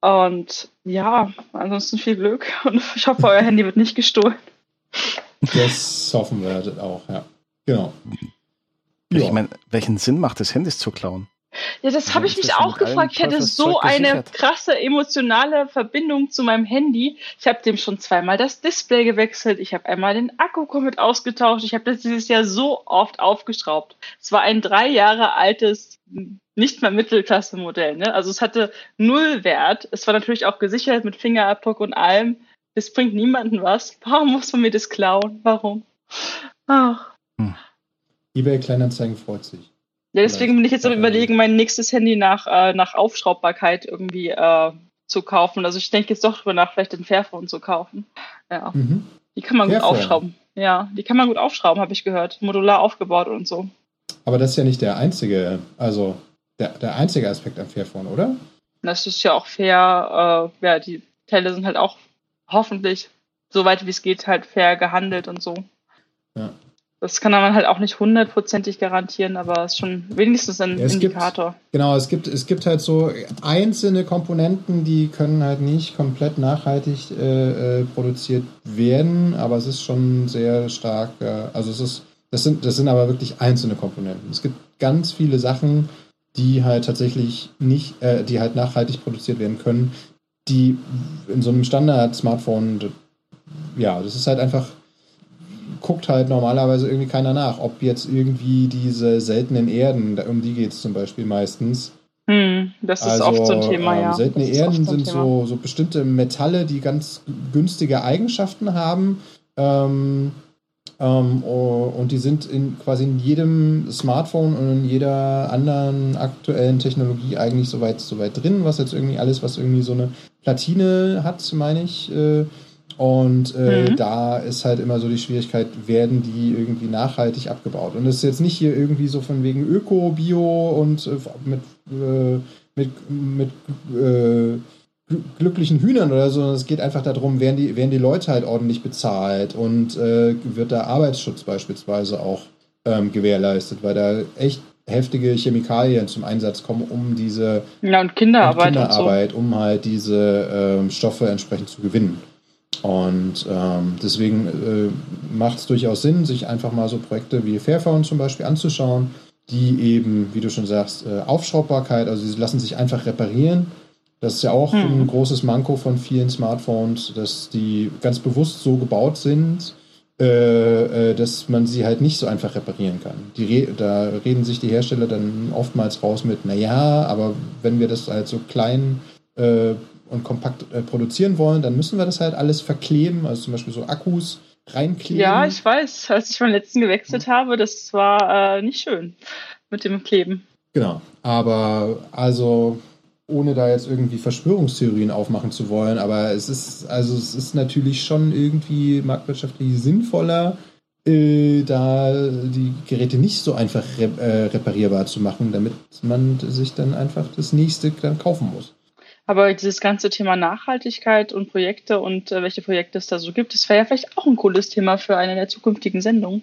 Und ja, ansonsten viel Glück und ich hoffe, euer Handy wird nicht gestohlen. Das hoffen wir auch, ja. Genau. Ich ja. meine, welchen Sinn macht es, Handys zu klauen? Ja, das habe ich mich auch gefragt. Ich hätte so eine krasse emotionale Verbindung zu meinem Handy. Ich habe dem schon zweimal das Display gewechselt. Ich habe einmal den Akku komplett ausgetauscht. Ich habe das dieses Jahr so oft aufgeschraubt. Es war ein drei Jahre altes, nicht mal Mittelklasse-Modell. Ne? Also es hatte null Wert. Es war natürlich auch gesichert mit Fingerabdruck und allem. Das bringt niemanden was. Warum muss man mir das klauen? Warum? Ach. Hm. eBay Kleinanzeigen freut sich. Ja, deswegen bin ich jetzt am überlegen, mein nächstes Handy nach, äh, nach Aufschraubbarkeit irgendwie äh, zu kaufen. Also ich denke jetzt doch drüber nach, vielleicht den Fairphone zu kaufen. Ja. Mhm. Die kann man Fairphone. gut aufschrauben. Ja, die kann man gut aufschrauben, habe ich gehört. Modular aufgebaut und so. Aber das ist ja nicht der einzige, also der, der einzige Aspekt am Fairphone, oder? Das ist ja auch fair. Äh, ja, die Teile sind halt auch hoffentlich, so weit wie es geht, halt fair gehandelt und so. Ja. Das kann man halt auch nicht hundertprozentig garantieren, aber es ist schon wenigstens ein ja, Indikator. Gibt, genau, es gibt, es gibt halt so einzelne Komponenten, die können halt nicht komplett nachhaltig äh, äh, produziert werden, aber es ist schon sehr stark, äh, also es ist, das sind, das sind aber wirklich einzelne Komponenten. Es gibt ganz viele Sachen, die halt tatsächlich nicht, äh, die halt nachhaltig produziert werden können, die in so einem Standard-Smartphone, ja, das ist halt einfach guckt halt normalerweise irgendwie keiner nach, ob jetzt irgendwie diese seltenen Erden, um die geht es zum Beispiel meistens. Hm, das ist also, oft so ein Thema, ähm, ja. Seltene Erden so sind so, so bestimmte Metalle, die ganz günstige Eigenschaften haben. Ähm, ähm, und die sind in quasi in jedem Smartphone und in jeder anderen aktuellen Technologie eigentlich soweit soweit drin, was jetzt irgendwie alles, was irgendwie so eine Platine hat, meine ich. Äh, und äh, mhm. da ist halt immer so die Schwierigkeit, werden die irgendwie nachhaltig abgebaut? Und es ist jetzt nicht hier irgendwie so von wegen Öko, Bio und äh, mit, äh, mit, mit äh, glücklichen Hühnern oder so, sondern es geht einfach darum, werden die, werden die Leute halt ordentlich bezahlt und äh, wird da Arbeitsschutz beispielsweise auch ähm, gewährleistet, weil da echt heftige Chemikalien zum Einsatz kommen, um diese ja, und Kinderarbeit, und Kinderarbeit und so. um halt diese ähm, Stoffe entsprechend zu gewinnen. Und ähm, deswegen äh, macht es durchaus Sinn, sich einfach mal so Projekte wie Fairphone zum Beispiel anzuschauen, die eben, wie du schon sagst, äh, Aufschraubbarkeit, also sie lassen sich einfach reparieren. Das ist ja auch hm. ein großes Manko von vielen Smartphones, dass die ganz bewusst so gebaut sind, äh, äh dass man sie halt nicht so einfach reparieren kann. Die, da reden sich die Hersteller dann oftmals raus mit, naja, aber wenn wir das halt so klein äh, und kompakt äh, produzieren wollen, dann müssen wir das halt alles verkleben, also zum Beispiel so Akkus reinkleben. Ja, ich weiß, als ich meinen letzten gewechselt mhm. habe, das war äh, nicht schön mit dem Kleben. Genau, aber also ohne da jetzt irgendwie Verschwörungstheorien aufmachen zu wollen, aber es ist also es ist natürlich schon irgendwie marktwirtschaftlich sinnvoller, äh, da die Geräte nicht so einfach rep äh, reparierbar zu machen, damit man sich dann einfach das nächste dann kaufen muss. Aber dieses ganze Thema Nachhaltigkeit und Projekte und äh, welche Projekte es da so gibt, das wäre ja vielleicht auch ein cooles Thema für eine der zukünftigen Sendungen.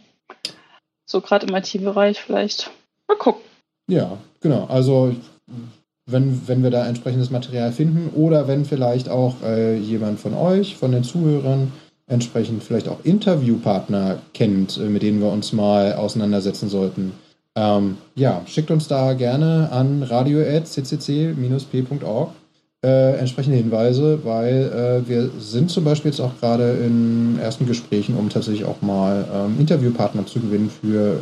So gerade im IT-Bereich vielleicht. Mal gucken. Ja, genau. Also wenn, wenn wir da entsprechendes Material finden oder wenn vielleicht auch äh, jemand von euch, von den Zuhörern, entsprechend vielleicht auch Interviewpartner kennt, äh, mit denen wir uns mal auseinandersetzen sollten. Ähm, ja, schickt uns da gerne an radio.ccc-p.org äh, entsprechende Hinweise, weil äh, wir sind zum Beispiel jetzt auch gerade in ersten Gesprächen, um tatsächlich auch mal ähm, Interviewpartner zu gewinnen für,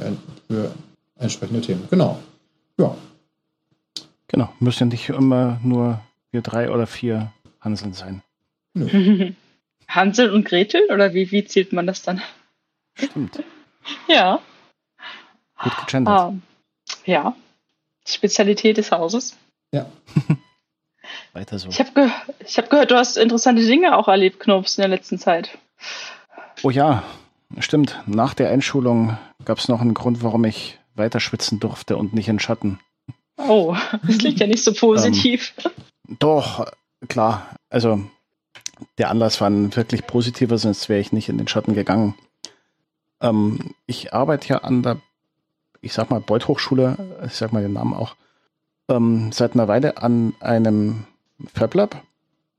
für entsprechende Themen. Genau. Ja. Genau, müssen nicht immer nur wir drei oder vier Hanseln sein. Nö. Hansel und Gretel oder wie, wie zählt man das dann? Stimmt. ja. Gut gegendert. Um, ja. Spezialität des Hauses. Ja. Weiter so. Ich habe ge hab gehört, du hast interessante Dinge auch erlebt, Knops, in der letzten Zeit. Oh ja, stimmt. Nach der Einschulung gab es noch einen Grund, warum ich weiter schwitzen durfte und nicht in Schatten. Oh, das klingt ja nicht so positiv. ähm, doch, klar. Also der Anlass war ein wirklich positiver, sonst wäre ich nicht in den Schatten gegangen. Ähm, ich arbeite ja an der, ich sag mal, Beuth Hochschule, ich sag mal den Namen auch, ähm, seit einer Weile an einem FabLab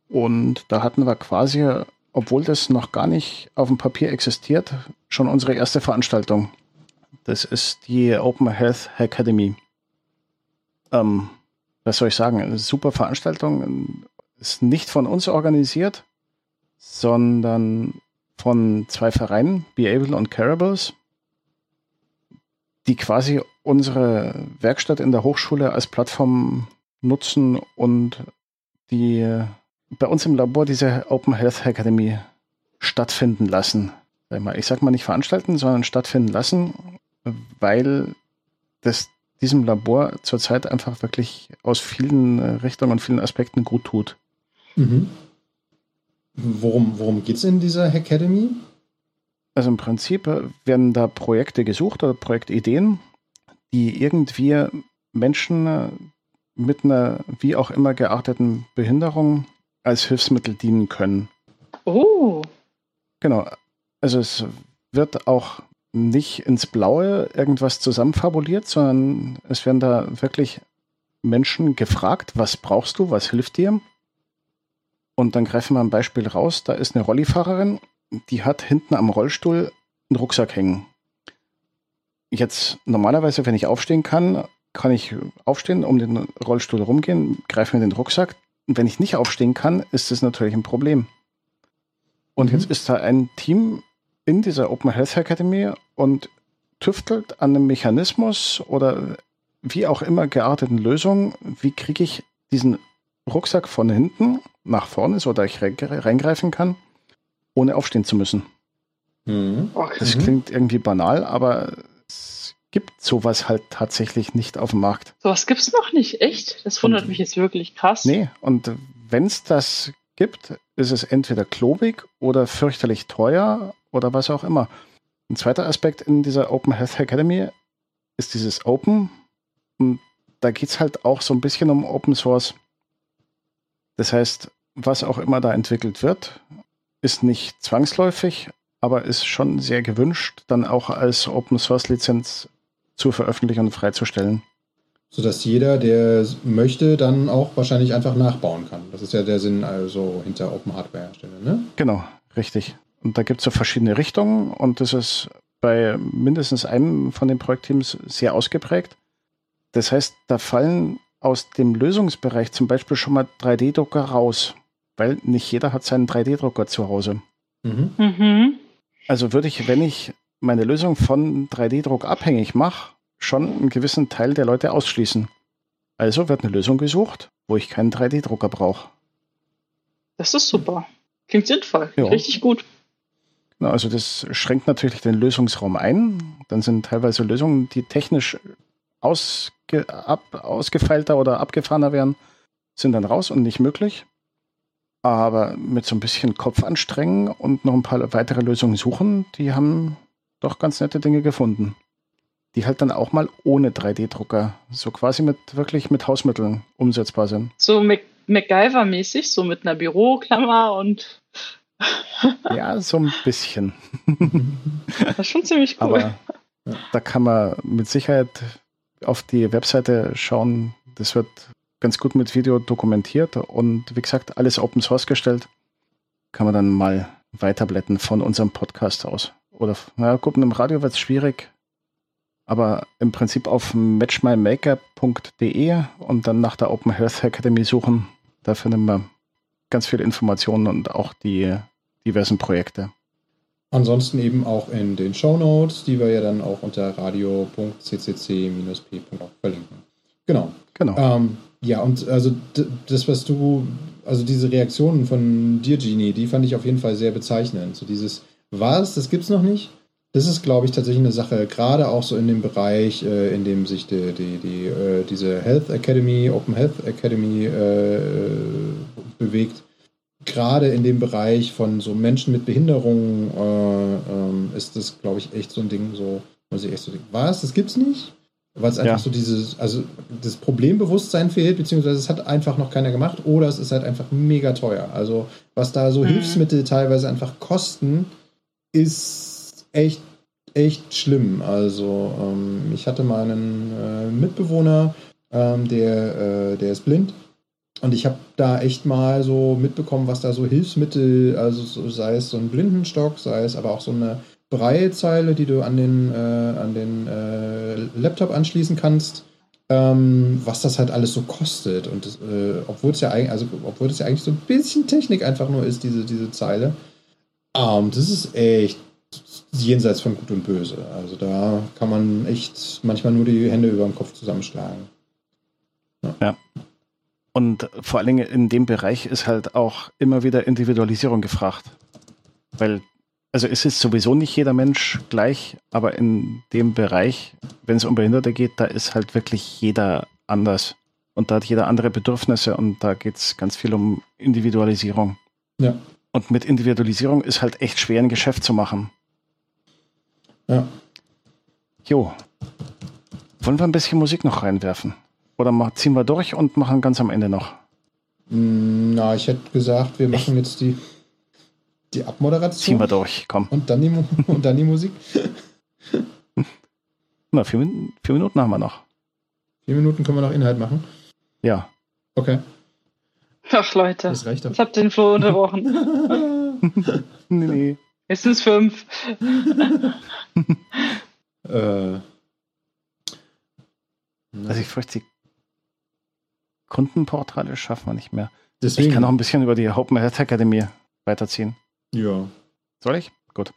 und da hatten wir quasi, obwohl das noch gar nicht auf dem Papier existiert, schon unsere erste Veranstaltung. Das ist die Open Health Academy. Ähm, was soll ich sagen? Eine super Veranstaltung. Ist nicht von uns organisiert, sondern von zwei Vereinen, Beable und Carables, die quasi unsere Werkstatt in der Hochschule als Plattform nutzen und die bei uns im Labor diese Open Health Academy stattfinden lassen. Ich sag mal nicht veranstalten, sondern stattfinden lassen, weil das diesem Labor zurzeit einfach wirklich aus vielen äh, Richtungen und vielen Aspekten gut tut. Mhm. Worum, worum geht es in dieser Academy? Also im Prinzip werden da Projekte gesucht oder Projektideen, die irgendwie Menschen mit einer wie auch immer gearteten Behinderung als Hilfsmittel dienen können. Oh. Genau. Also es wird auch nicht ins Blaue irgendwas zusammenfabuliert, sondern es werden da wirklich Menschen gefragt, was brauchst du, was hilft dir? Und dann greifen wir ein Beispiel raus. Da ist eine Rollifahrerin, die hat hinten am Rollstuhl einen Rucksack hängen. Jetzt normalerweise, wenn ich aufstehen kann, kann ich aufstehen, um den Rollstuhl rumgehen, greife mir den Rucksack. Und wenn ich nicht aufstehen kann, ist das natürlich ein Problem. Und mhm. jetzt ist da ein Team in dieser Open Health Academy und tüftelt an einem Mechanismus oder wie auch immer gearteten Lösung, wie kriege ich diesen Rucksack von hinten nach vorne, so dass ich reingreifen kann, ohne aufstehen zu müssen. Mhm. Das klingt irgendwie banal, aber es gibt sowas halt tatsächlich nicht auf dem Markt. Sowas gibt es noch nicht, echt? Das wundert und, mich jetzt wirklich krass. Nee, und wenn es das gibt, ist es entweder klobig oder fürchterlich teuer oder was auch immer. Ein zweiter Aspekt in dieser Open Health Academy ist dieses Open. Und da geht es halt auch so ein bisschen um Open Source. Das heißt, was auch immer da entwickelt wird, ist nicht zwangsläufig, aber ist schon sehr gewünscht, dann auch als Open Source Lizenz zu veröffentlichen und freizustellen. Sodass jeder, der möchte, dann auch wahrscheinlich einfach nachbauen kann. Das ist ja der Sinn also hinter Open Hardware Hersteller, ne? Genau, richtig. Und da gibt es so verschiedene Richtungen und das ist bei mindestens einem von den Projektteams sehr ausgeprägt. Das heißt, da fallen aus dem Lösungsbereich zum Beispiel schon mal 3D-Drucker raus, weil nicht jeder hat seinen 3D-Drucker zu Hause. Mhm. Mhm. Also würde ich, wenn ich meine Lösung von 3D-Druck abhängig mache, schon einen gewissen Teil der Leute ausschließen. Also wird eine Lösung gesucht, wo ich keinen 3D-Drucker brauche. Das ist super. Klingt sinnvoll. Ja. Richtig gut. Genau, also das schränkt natürlich den Lösungsraum ein. Dann sind teilweise Lösungen, die technisch ausge, ab, ausgefeilter oder abgefahrener wären, sind dann raus und nicht möglich. Aber mit so ein bisschen Kopf anstrengen und noch ein paar weitere Lösungen suchen, die haben doch ganz nette Dinge gefunden. Die halt dann auch mal ohne 3D-Drucker, so quasi mit wirklich mit Hausmitteln umsetzbar sind. So MacGyver-mäßig, so mit einer Büroklammer und. ja, so ein bisschen. das ist schon ziemlich cool. Aber da kann man mit Sicherheit auf die Webseite schauen. Das wird ganz gut mit Video dokumentiert und wie gesagt, alles Open Source gestellt. Kann man dann mal weiterblätten von unserem Podcast aus. Oder, na gut, im Radio wird es schwierig, aber im Prinzip auf matchmymaker.de und dann nach der Open Health Academy suchen. Da finden wir ganz viele Informationen und auch die diversen Projekte. Ansonsten eben auch in den Show Notes, die wir ja dann auch unter radio.ccc-p. verlinken. Genau. Genau. Ähm, ja, und also das, was du, also diese Reaktionen von dir, Genie, die fand ich auf jeden Fall sehr bezeichnend. So dieses, was, das gibt's noch nicht? Das ist, glaube ich, tatsächlich eine Sache, gerade auch so in dem Bereich, äh, in dem sich die, die, die, äh, diese Health Academy, Open Health Academy äh, bewegt gerade in dem Bereich von so Menschen mit Behinderungen äh, ähm, ist das, glaube ich, echt so ein Ding, so, muss ich echt so denken, was, das gibt's nicht? Weil es einfach ja. so dieses, also das Problembewusstsein fehlt, beziehungsweise es hat einfach noch keiner gemacht, oder es ist halt einfach mega teuer. Also, was da so mhm. Hilfsmittel teilweise einfach kosten, ist echt, echt schlimm. Also, ähm, ich hatte mal einen äh, Mitbewohner, ähm, der, äh, der ist blind und ich habe da echt mal so mitbekommen, was da so Hilfsmittel, also sei es so ein Blindenstock, sei es aber auch so eine Breitzeile, die du an den, äh, an den äh, Laptop anschließen kannst, ähm, was das halt alles so kostet. Und äh, obwohl es ja eigentlich, also ja eigentlich so ein bisschen Technik einfach nur ist, diese, diese Zeile. Ähm, das ist echt jenseits von Gut und Böse. Also da kann man echt manchmal nur die Hände über dem Kopf zusammenschlagen. ja. ja. Und vor allen Dingen in dem Bereich ist halt auch immer wieder Individualisierung gefragt. Weil, also es ist sowieso nicht jeder Mensch gleich, aber in dem Bereich, wenn es um Behinderte geht, da ist halt wirklich jeder anders. Und da hat jeder andere Bedürfnisse und da geht es ganz viel um Individualisierung. Ja. Und mit Individualisierung ist halt echt schwer ein Geschäft zu machen. Ja. Jo. Wollen wir ein bisschen Musik noch reinwerfen? Oder ziehen wir durch und machen ganz am Ende noch? Hm, na, ich hätte gesagt, wir machen jetzt die, die Abmoderation. Ziehen wir durch, komm. Und dann die, und dann die Musik. Na, vier, vier Minuten haben wir noch. Vier Minuten können wir noch Inhalt machen? Ja. Okay. Ach, Leute. Das reicht doch. Ich hab den Flo unterbrochen. nee, nee. Es sind fünf. äh, also ich fürchte, die Kundenportale schaffen wir nicht mehr. Deswegen. Ich kann noch ein bisschen über die Open Health Academy weiterziehen. Ja. Soll ich? Gut.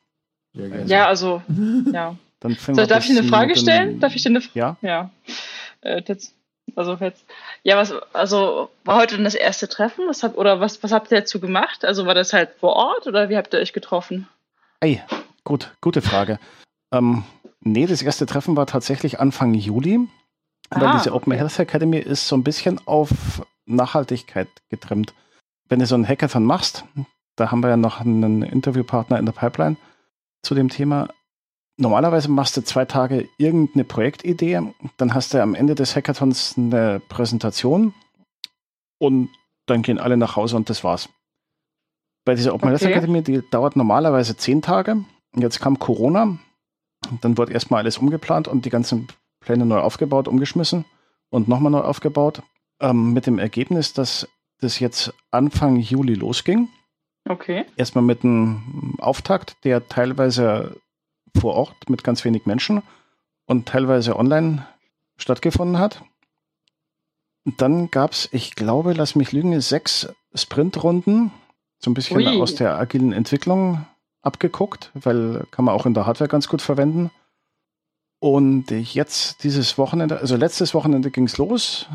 Ja, gerne. Ja, also, ja. Dann so, darf ich eine Frage stellen? Darf ich dir eine Ja. Ja. Äh, jetzt, also jetzt. Ja, was, also war heute denn das erste Treffen? Was hab, oder was, was habt ihr dazu gemacht? Also war das halt vor Ort oder wie habt ihr euch getroffen? Ey, gut, gute Frage. Ähm, nee, das erste Treffen war tatsächlich Anfang Juli. Weil Ah, diese Open. Health Academy ist so ein bisschen auf Nachhaltigkeit getrimmt. Wenn du so einen Hackathon machst, da haben wir ja noch einen Interviewpartner in der Pipeline zu dem Thema. Normalerweise machst du zwei Tage irgendeine Projektidee, dann hast du am Ende des Hackathons eine Präsentation und dann gehen alle nach Hause und das war's. Bei dieser Open Health Okay. Academy, die dauert normalerweise zehn Tage. Jetzt kam Corona, dann wurde erstmal alles umgeplant und die ganzen Pläne neu aufgebaut, umgeschmissen und nochmal neu aufgebaut. Ähm, mit dem Ergebnis, dass das jetzt Anfang Juli losging. Okay. Erstmal mit einem Auftakt, der teilweise vor Ort mit ganz wenig Menschen und teilweise online stattgefunden hat. Und dann gab es, ich glaube, lass mich lügen, sechs Sprintrunden, so ein bisschen Ui. aus der agilen Entwicklung abgeguckt, weil kann man auch in der Hardware ganz gut verwenden. Und jetzt dieses Wochenende, also letztes Wochenende ging es los,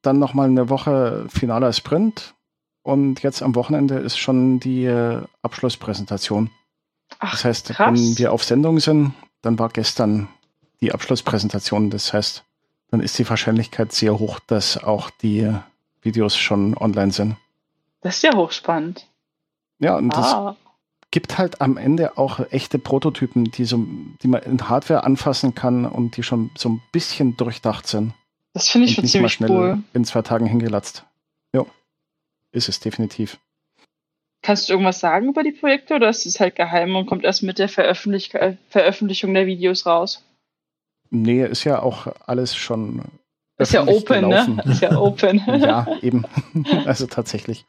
dann nochmal eine Woche finaler Sprint und jetzt am Wochenende ist schon die äh, Abschlusspräsentation. Ach, Das heißt, krass. wenn wir auf Sendung sind, dann war gestern die Abschlusspräsentation. Das heißt, dann ist die Wahrscheinlichkeit sehr hoch, dass auch die Videos schon online sind. Das ist ja hochspannend. Ja, und das Ah, gibt halt am Ende auch echte Prototypen, die, so, die man in Hardware anfassen kann und die schon so ein bisschen durchdacht sind. das finde ich und schon nicht mal ziemlich schnell cool. in zwei Tagen hingelatzt. Ja, ist es definitiv. Kannst du irgendwas sagen über die Projekte oder ist es halt geheim und kommt erst mit der Veröffentlich äh, Veröffentlichung der Videos raus? Nee, ist ja auch alles schon. Ist ja open, gelaufen. ne? Ist ja open. Ja, eben. Also tatsächlich.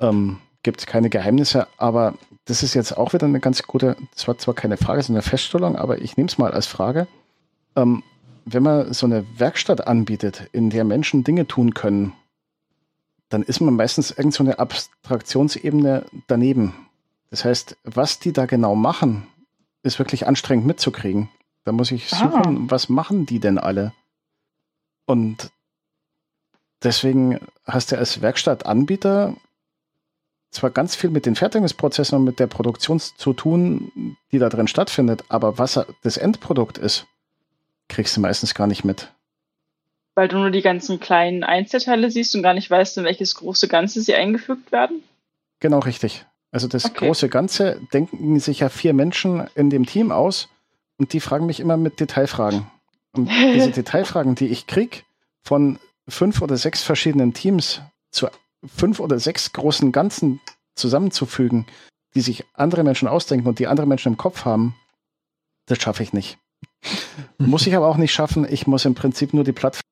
Ähm, gibt keine Geheimnisse, aber das ist jetzt auch wieder eine ganz gute, das war zwar keine Frage, sondern eine Feststellung, aber ich nehme es mal als Frage. Ähm, wenn man so eine Werkstatt anbietet, in der Menschen Dinge tun können, dann ist man meistens irgend so eine Abstraktionsebene daneben. Das heißt, was die da genau machen, ist wirklich anstrengend mitzukriegen. Da muss ich Ah. suchen, was machen die denn alle? Und deswegen hast du als Werkstattanbieter zwar ganz viel mit den Fertigungsprozessen und mit der Produktion zu tun, die da drin stattfindet, aber was das Endprodukt ist, kriegst du meistens gar nicht mit. Weil du nur die ganzen kleinen Einzelteile siehst und gar nicht weißt, in welches große Ganze sie eingefügt werden. Genau richtig. Also das Okay. große Ganze denken sich ja vier Menschen in dem Team aus und die fragen mich immer mit Detailfragen. Und diese Detailfragen, die ich krieg von fünf oder sechs verschiedenen Teams zu fünf oder sechs großen Ganzen zusammenzufügen, die sich andere Menschen ausdenken und die andere Menschen im Kopf haben, das schaffe ich nicht. muss ich aber auch nicht schaffen. Ich muss im Prinzip nur die Plattform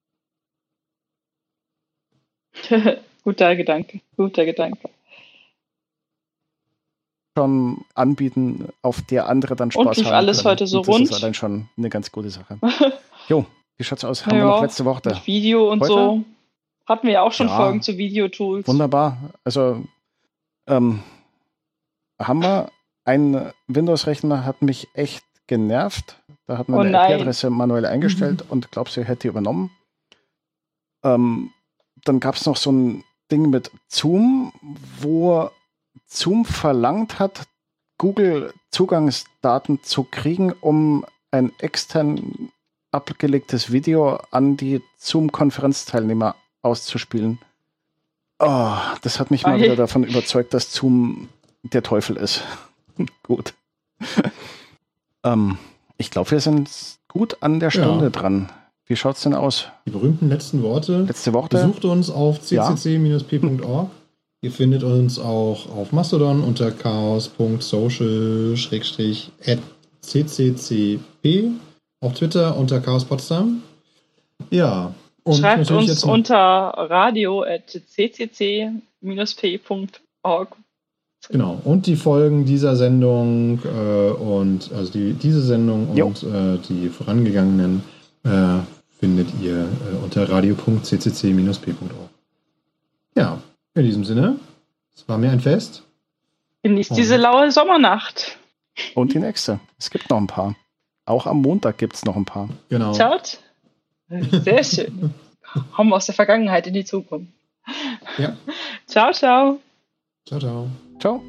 guter Gedanke, guter Gedanke. anbieten, auf der andere dann Spaß Und haben alles können. heute so Und das rund? ist allein schon eine ganz gute Sache. Jo, wie schaut's aus? Haben wir Ja. noch letzte Woche? Mit Video und Heute? so. Hatten wir ja auch schon Ja. Folgen zu Videotools. Wunderbar. Also ähm, haben wir ein Windows-Rechner hat mich echt genervt. Da hat man Oh eine. IP-Adresse manuell eingestellt und glaubst er hätte die übernommen. Ähm, dann gab es noch so ein Ding mit Zoom, wo Zoom verlangt hat, Google Zugangsdaten zu kriegen, um ein extern abgelegtes Video an die Zoom-Konferenzteilnehmer auszuspielen. Oh, das hat mich mal wieder davon überzeugt, dass Zoom der Teufel ist. Gut. Ähm, ich glaube, wir sind gut an der Stunde ja. dran. Wie schaut es denn aus? Die berühmten letzten Worte. Letzte Worte. Besucht uns auf ccc-p.org. Ihr findet uns auch auf Mastodon unter chaos.social-cccp. Auf Twitter unter Chaos Potsdam. Ja. Und Schreibt uns unter radio.ccc-p.org. Genau. Und die Folgen dieser Sendung äh, und also die, diese Sendung und äh, die vorangegangenen äh, findet ihr äh, unter radio.ccc-p.org. Ja, in diesem Sinne, es war mir ein Fest. Genießt diese laue Sommernacht. Und die nächste. Es gibt noch ein paar. Auch am Montag gibt es noch ein paar. Genau. Schaut. Sehr schön. Kommen aus der Vergangenheit in die Zukunft. Ja. Ciao, ciao. Ciao, ciao. Ciao.